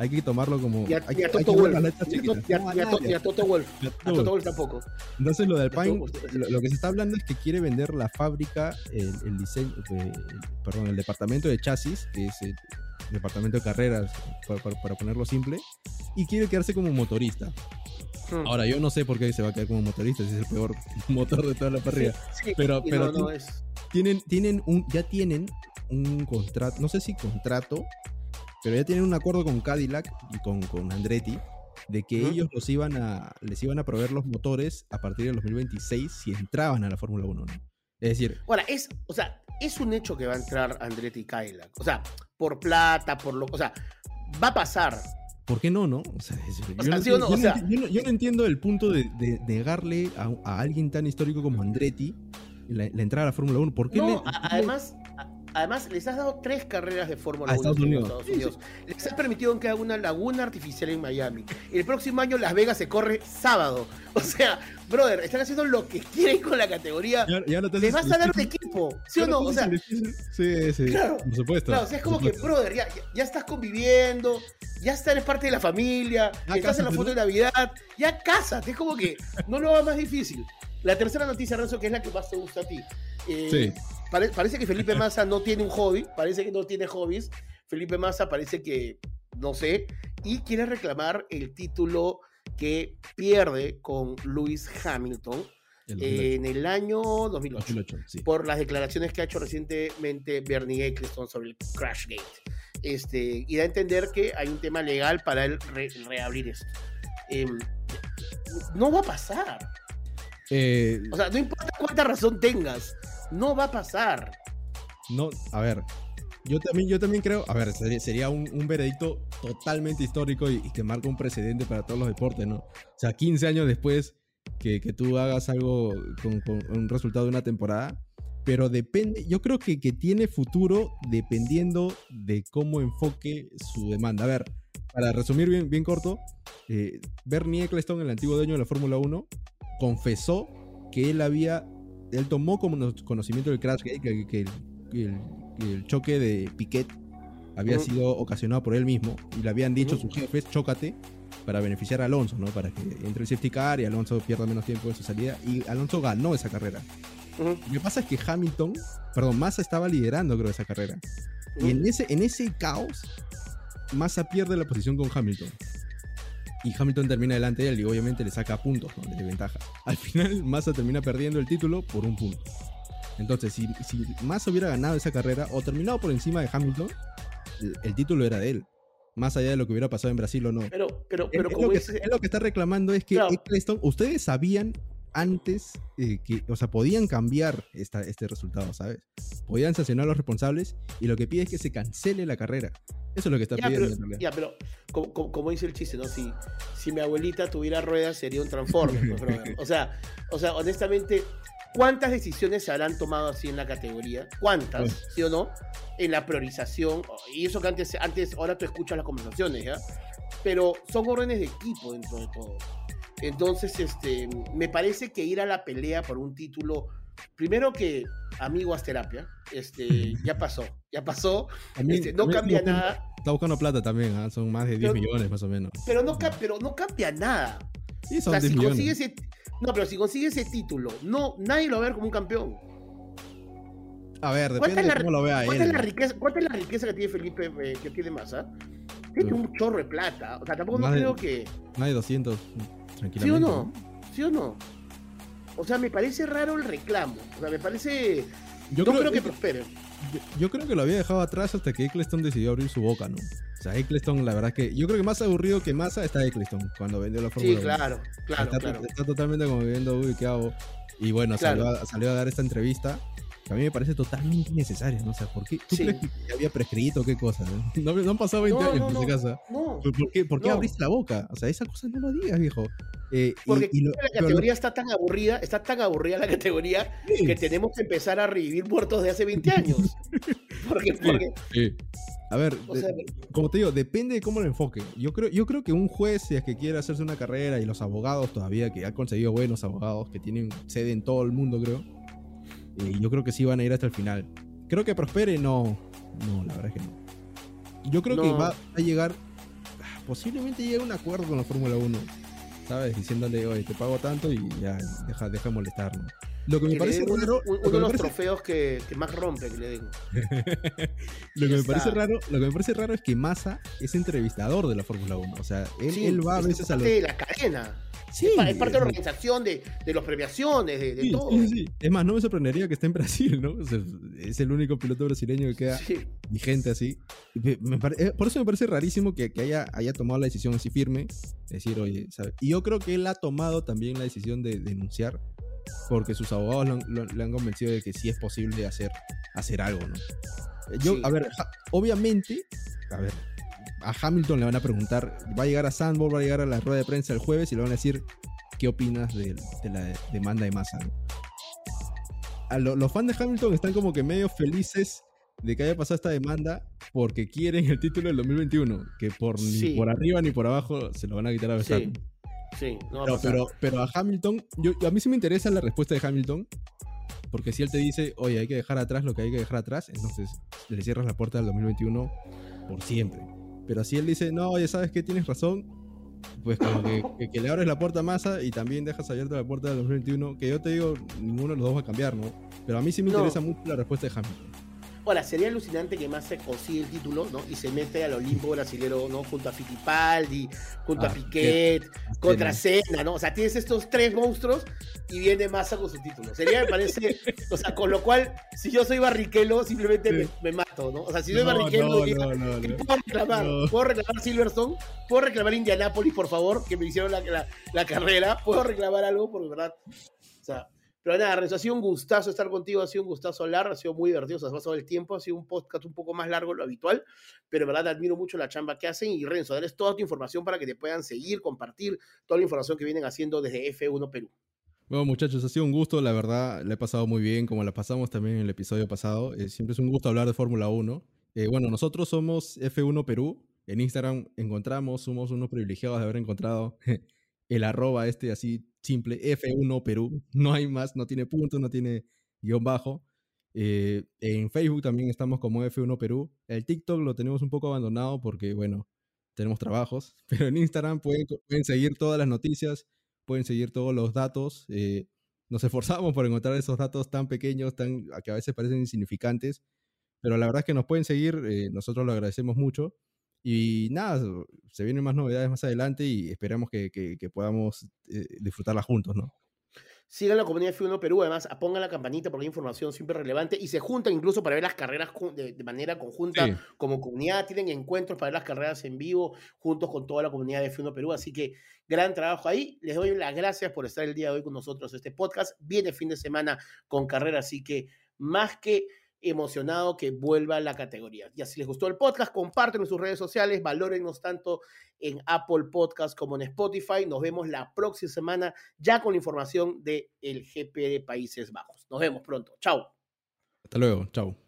Hay que tomarlo como. Y a, hay, y a hay Toto letras Y a, Toto Wolff. Y a Toto. Wolff tampoco. Entonces, lo de Alpine, Wolff. lo, lo que se está hablando es que quiere vender la fábrica, el, el diseño, el- perdón, el departamento de chasis, que es el departamento de carreras, para, para- para ponerlo simple, y quiere quedarse como motorista. Hmm. Ahora, yo no sé por qué se va a quedar como motorista, si es el peor motor de toda la parrilla. Sí, pero- pero no, tú- no, es, tienen, tienen un, ya tienen un contrato, no sé si contrato, pero ya tienen un acuerdo con Cadillac y con, con Andretti de que ellos los iban a, les iban a proveer los motores a partir del 2026 si entraban a la Fórmula 1. ¿no? Es decir, Ahora, es, o sea, es un hecho que va a entrar Andretti y Cadillac. O sea, por plata, por lo. O sea, va a pasar. ¿por qué no, no? O sea, es- yo, no ¿sí o entiendo- el punto de, de negarle a, a alguien tan histórico como Andretti la, la entrada a la Fórmula 1. ¿Por qué No, le- además, además les has dado tres carreras de Fórmula A 1 Estados en Unidos. Estados Unidos. Les has permitido que haga una laguna artificial en Miami. El próximo año Las Vegas se corre sábado. O sea, brother, están haciendo lo que quieren con la categoría. Ya- ya no te Les vas a dar de difícil. equipo, ¿sí o no? O sea, sí, sí. Claro. Por supuesto. Claro, o sea, es como que, brother, ya, estás conviviendo, ya eres parte de la familia, Ya estás en la foto ¿no? de Navidad, ya cásate, es como que no lo hagas más difícil. La tercera noticia, Renzo, que es la que más te gusta a ti. Eh, Sí. Pare- parece que Felipe Massa no tiene un hobby, parece que no tiene hobbies. Felipe Massa parece que, no sé, y quiere reclamar el título que pierde con Lewis Hamilton El 2008. en el año 2008 2008, sí. por las declaraciones que ha hecho recientemente Bernie Eccleston sobre el Crashgate. Este, y da a entender que hay un tema legal para él re- reabrir esto. Em, no va a pasar. Eh, O sea, no importa cuánta razón tengas, no va a pasar. No, a ver. Yo también, yo también creo, a ver, sería, sería un, un veredicto totalmente histórico y, que marca un precedente para todos los deportes, ¿no? O sea, 15 años después que, que tú hagas algo con, un resultado de una temporada, pero depende, yo creo que, que tiene futuro dependiendo de cómo enfoque su demanda. A ver, para resumir bien, bien corto, eh, Bernie Eccleston, el antiguo dueño de la Fórmula 1, confesó que él había, él tomó como no- conocimiento del crash que, que- que el, que el- que el choque de Piquet había sido ocasionado por él mismo y le habían dicho Ujú. sus jefes, chócate para beneficiar a Alonso, ¿no? Para que entre el safety car y Alonso pierda menos tiempo en su salida y Alonso ganó esa carrera. Lo que pasa es que Hamilton, perdón, Massa estaba liderando creo esa carrera. Y en ese, en ese caos, Massa pierde la posición con Hamilton. Y Hamilton termina delante de él y obviamente le saca puntos ¿no? de ventaja. Al final, Massa termina perdiendo el título por un punto. Entonces, si, si Massa hubiera ganado esa carrera o terminado por encima de Hamilton, el, el título era de él. Más allá de lo que hubiera pasado en Brasil o no. Pero, pero, pero como lo, que, lo que está reclamando es que Claro. Eccleston, ustedes sabían antes eh, que, o sea, podían cambiar esta, este resultado, ¿sabes? Podían sancionar a los responsables y lo que pide es que se cancele la carrera. Eso es lo que está Ya, pidiendo pero, en ya, pero como, como- como dice el chiste, ¿no? Si, si mi abuelita tuviera ruedas sería un Transformer, pues. O sea, o sea, honestamente, ¿cuántas decisiones se habrán tomado así en la categoría? ¿Cuántas? Sí. ¿Sí o no? En la priorización. Y eso que antes, antes ahora tú escuchas las conversaciones, ¿ya? Pero son órdenes de equipo dentro de todo. Entonces, este, me parece que ir a la pelea por un título, primero que amigo haz terapia, este, ya pasó, ya pasó, También- este, no también cambia está buscando- nada. Está buscando plata también, ¿ah? son más de 10 Pero- millones más o menos. Pero no, pero no cambia nada. Sí, O sea, 10 si consigue ese, no, pero si consigue ese título, no, nadie lo va a ver como un campeón. A ver, ¿Cuánta depende de cómo lo vea cuánta él. es la riqueza, cuánta es la riqueza que tiene Felipe, eh, que tiene Massa? Tiene Uf. un chorro de plata. O sea, tampoco no de- creo que. Más de 200, tranquilamente. ¿Sí o no? ¿Sí o no? O sea, me parece raro el reclamo. O sea, me parece. Yo no creo, creo que prospere. yo, yo creo que lo había dejado atrás hasta que Eccleston decidió abrir su boca, ¿no? O sea, Eccleston, la verdad que. Yo creo que más aburrido que Massa está Eccleston cuando vendió la Fórmula Sí, 1. claro, claro, está, claro. está totalmente como viendo, uy, ¿qué hago? Y bueno, Claro. salió, a, salió a dar esta entrevista que a mí me parece totalmente innecesaria, ¿no? O sea, ¿por qué? ¿Tú Sí. crees que había prescrito qué cosa? No, no han pasado 20 No, años en caso. No, ¿Por, por qué, por qué abriste la boca? O sea, esa cosa no lo digas, viejo. Eh, y- porque y lo- la lo- categoría está tan aburrida, está tan aburrida la categoría Sí, que tenemos que empezar a revivir muertos de hace 20 años. Porque, porque, sí. A ver, o de- sea, como te digo, depende de cómo lo enfoque. Yo creo, yo creo que un juez, si es que quiere hacerse una carrera, y los abogados todavía, que han conseguido buenos abogados, que tienen sede en todo el mundo, creo, eh, yo creo que sí van a ir hasta el final. Creo que prospere, no. No, la verdad es que no. Yo creo que va a llegar, posiblemente llegue a un acuerdo con la Fórmula 1, ¿sabes? Diciéndole, oye, te pago tanto y ya, deja, deja molestar, ¿no? Lo que me que parece un- raro. un- uno de los parece- trofeos que, que más rompe que le den. Lo que me parece raro, lo que me parece raro es que Massa es entrevistador de la Fórmula 1. O sea, él, Sí, él va a es veces a los. parte de la cadena. Sí, Es pa- es parte de la organización de, de las premiaciones, de, de sí, todo. sí, sí. Es más, no me sorprendería que esté en Brasil, ¿no? O sea, es el único piloto brasileño que queda vigente así. Me pare- eh, por eso me parece rarísimo que, que haya, haya tomado la decisión así firme. Decir, oye, ¿sabes? Y yo creo que él ha tomado también la decisión de denunciar. Porque sus abogados lo han- lo- le han convencido de que sí es posible hacer, hacer algo, ¿no? Yo, Sí. a ver, obviamente, a ver, a Hamilton le van a preguntar, va a llegar a Sandboard, va a llegar a la rueda de prensa el jueves y le van a decir, ¿qué opinas de, de la demanda de masa? a lo- los fans de Hamilton están como que medio felices de que haya pasado esta demanda porque quieren el título del 2021, que por Sí. ni por arriba ni por abajo se lo van a quitar a Verstappen. sí, no va a Pero, pasar. pero, pero a Hamilton, yo, a mí sí me interesa la respuesta de Hamilton, porque si él te dice, oye, hay que dejar atrás lo que hay que dejar atrás, entonces le cierras la puerta del 2021 por siempre. Pero si él dice, no, oye, ¿sabes qué? Tienes razón, pues como que, que- que le abres la puerta a Massa y también dejas abierta la puerta del 2021, que yo te digo, ninguno de los dos va a cambiar, ¿no? Pero a mí sí me No. interesa mucho la respuesta de Hamilton. Ahora, sería alucinante que Massa consigue el título, ¿no? Y se mete al Olimpo brasilero, ¿no? Junto a Fittipaldi, junto a Ah, Piquet, contra Senna. ¿no? O sea, tienes estos tres monstruos y viene Massa con su título. Sería, me parece, o sea, con lo cual, si yo soy Barrichello, simplemente me, me mato, ¿no? O sea, si soy No, Barrichello, no, diría, no, no, ¿qué puedo reclamar? ¿Puedo reclamar Silverstone? ¿Puedo reclamar Indianapolis, por favor? Que me hicieron la, la- la carrera. ¿Puedo reclamar algo? Porque, verdad, o sea, pero nada, Renzo, ha sido un gustazo estar contigo, ha sido un gustazo hablar, ha sido muy divertido, o sea, ha pasado el tiempo, ha sido un podcast un poco más largo de lo habitual, pero en verdad admiro mucho la chamba que hacen y Renzo, darles toda tu información para que te puedan seguir, compartir toda la información que vienen haciendo desde F1 Perú. Bueno, muchachos, ha sido un gusto, la verdad, la he pasado muy bien, como la pasamos también en el episodio pasado. Eh, siempre es un gusto hablar de Fórmula 1. Eh, bueno, nosotros somos F1 Perú. En Instagram encontramos, somos unos privilegiados de haber encontrado el arroba este así simple, F1 Perú. No hay más, no tiene puntos, no tiene guion bajo. Eh, en Facebook también estamos como F1 Perú. El TikTok lo tenemos un poco abandonado porque, bueno, tenemos trabajos. Pero en Instagram pueden, pueden seguir todas las noticias, pueden seguir todos los datos. eh, nos esforzamos por encontrar esos datos tan pequeños, tan, a que a veces parecen insignificantes, pero la verdad es que nos pueden seguir, eh, nosotros lo agradecemos mucho. Y nada, se vienen más novedades más adelante y esperamos que, que- que podamos eh, disfrutarlas juntos, ¿no? Sigan la comunidad F1 Perú, además pongan la campanita porque hay información siempre relevante y se juntan incluso para ver las carreras de, de manera conjunta Sí. como comunidad, tienen encuentros para ver las carreras en vivo juntos con toda la comunidad de F1 Perú, así que gran trabajo ahí. Les doy las gracias por estar el día de hoy con nosotros. Este podcast viene fin de semana con carrera, así que más que emocionado que vuelva la categoría. Y si les gustó el podcast, comparten en sus redes sociales, valórennos tanto en Apple Podcast como en Spotify. Nos vemos la próxima semana ya con la información del el GP de Países Bajos. Nos vemos pronto. Chao. Hasta luego, chao.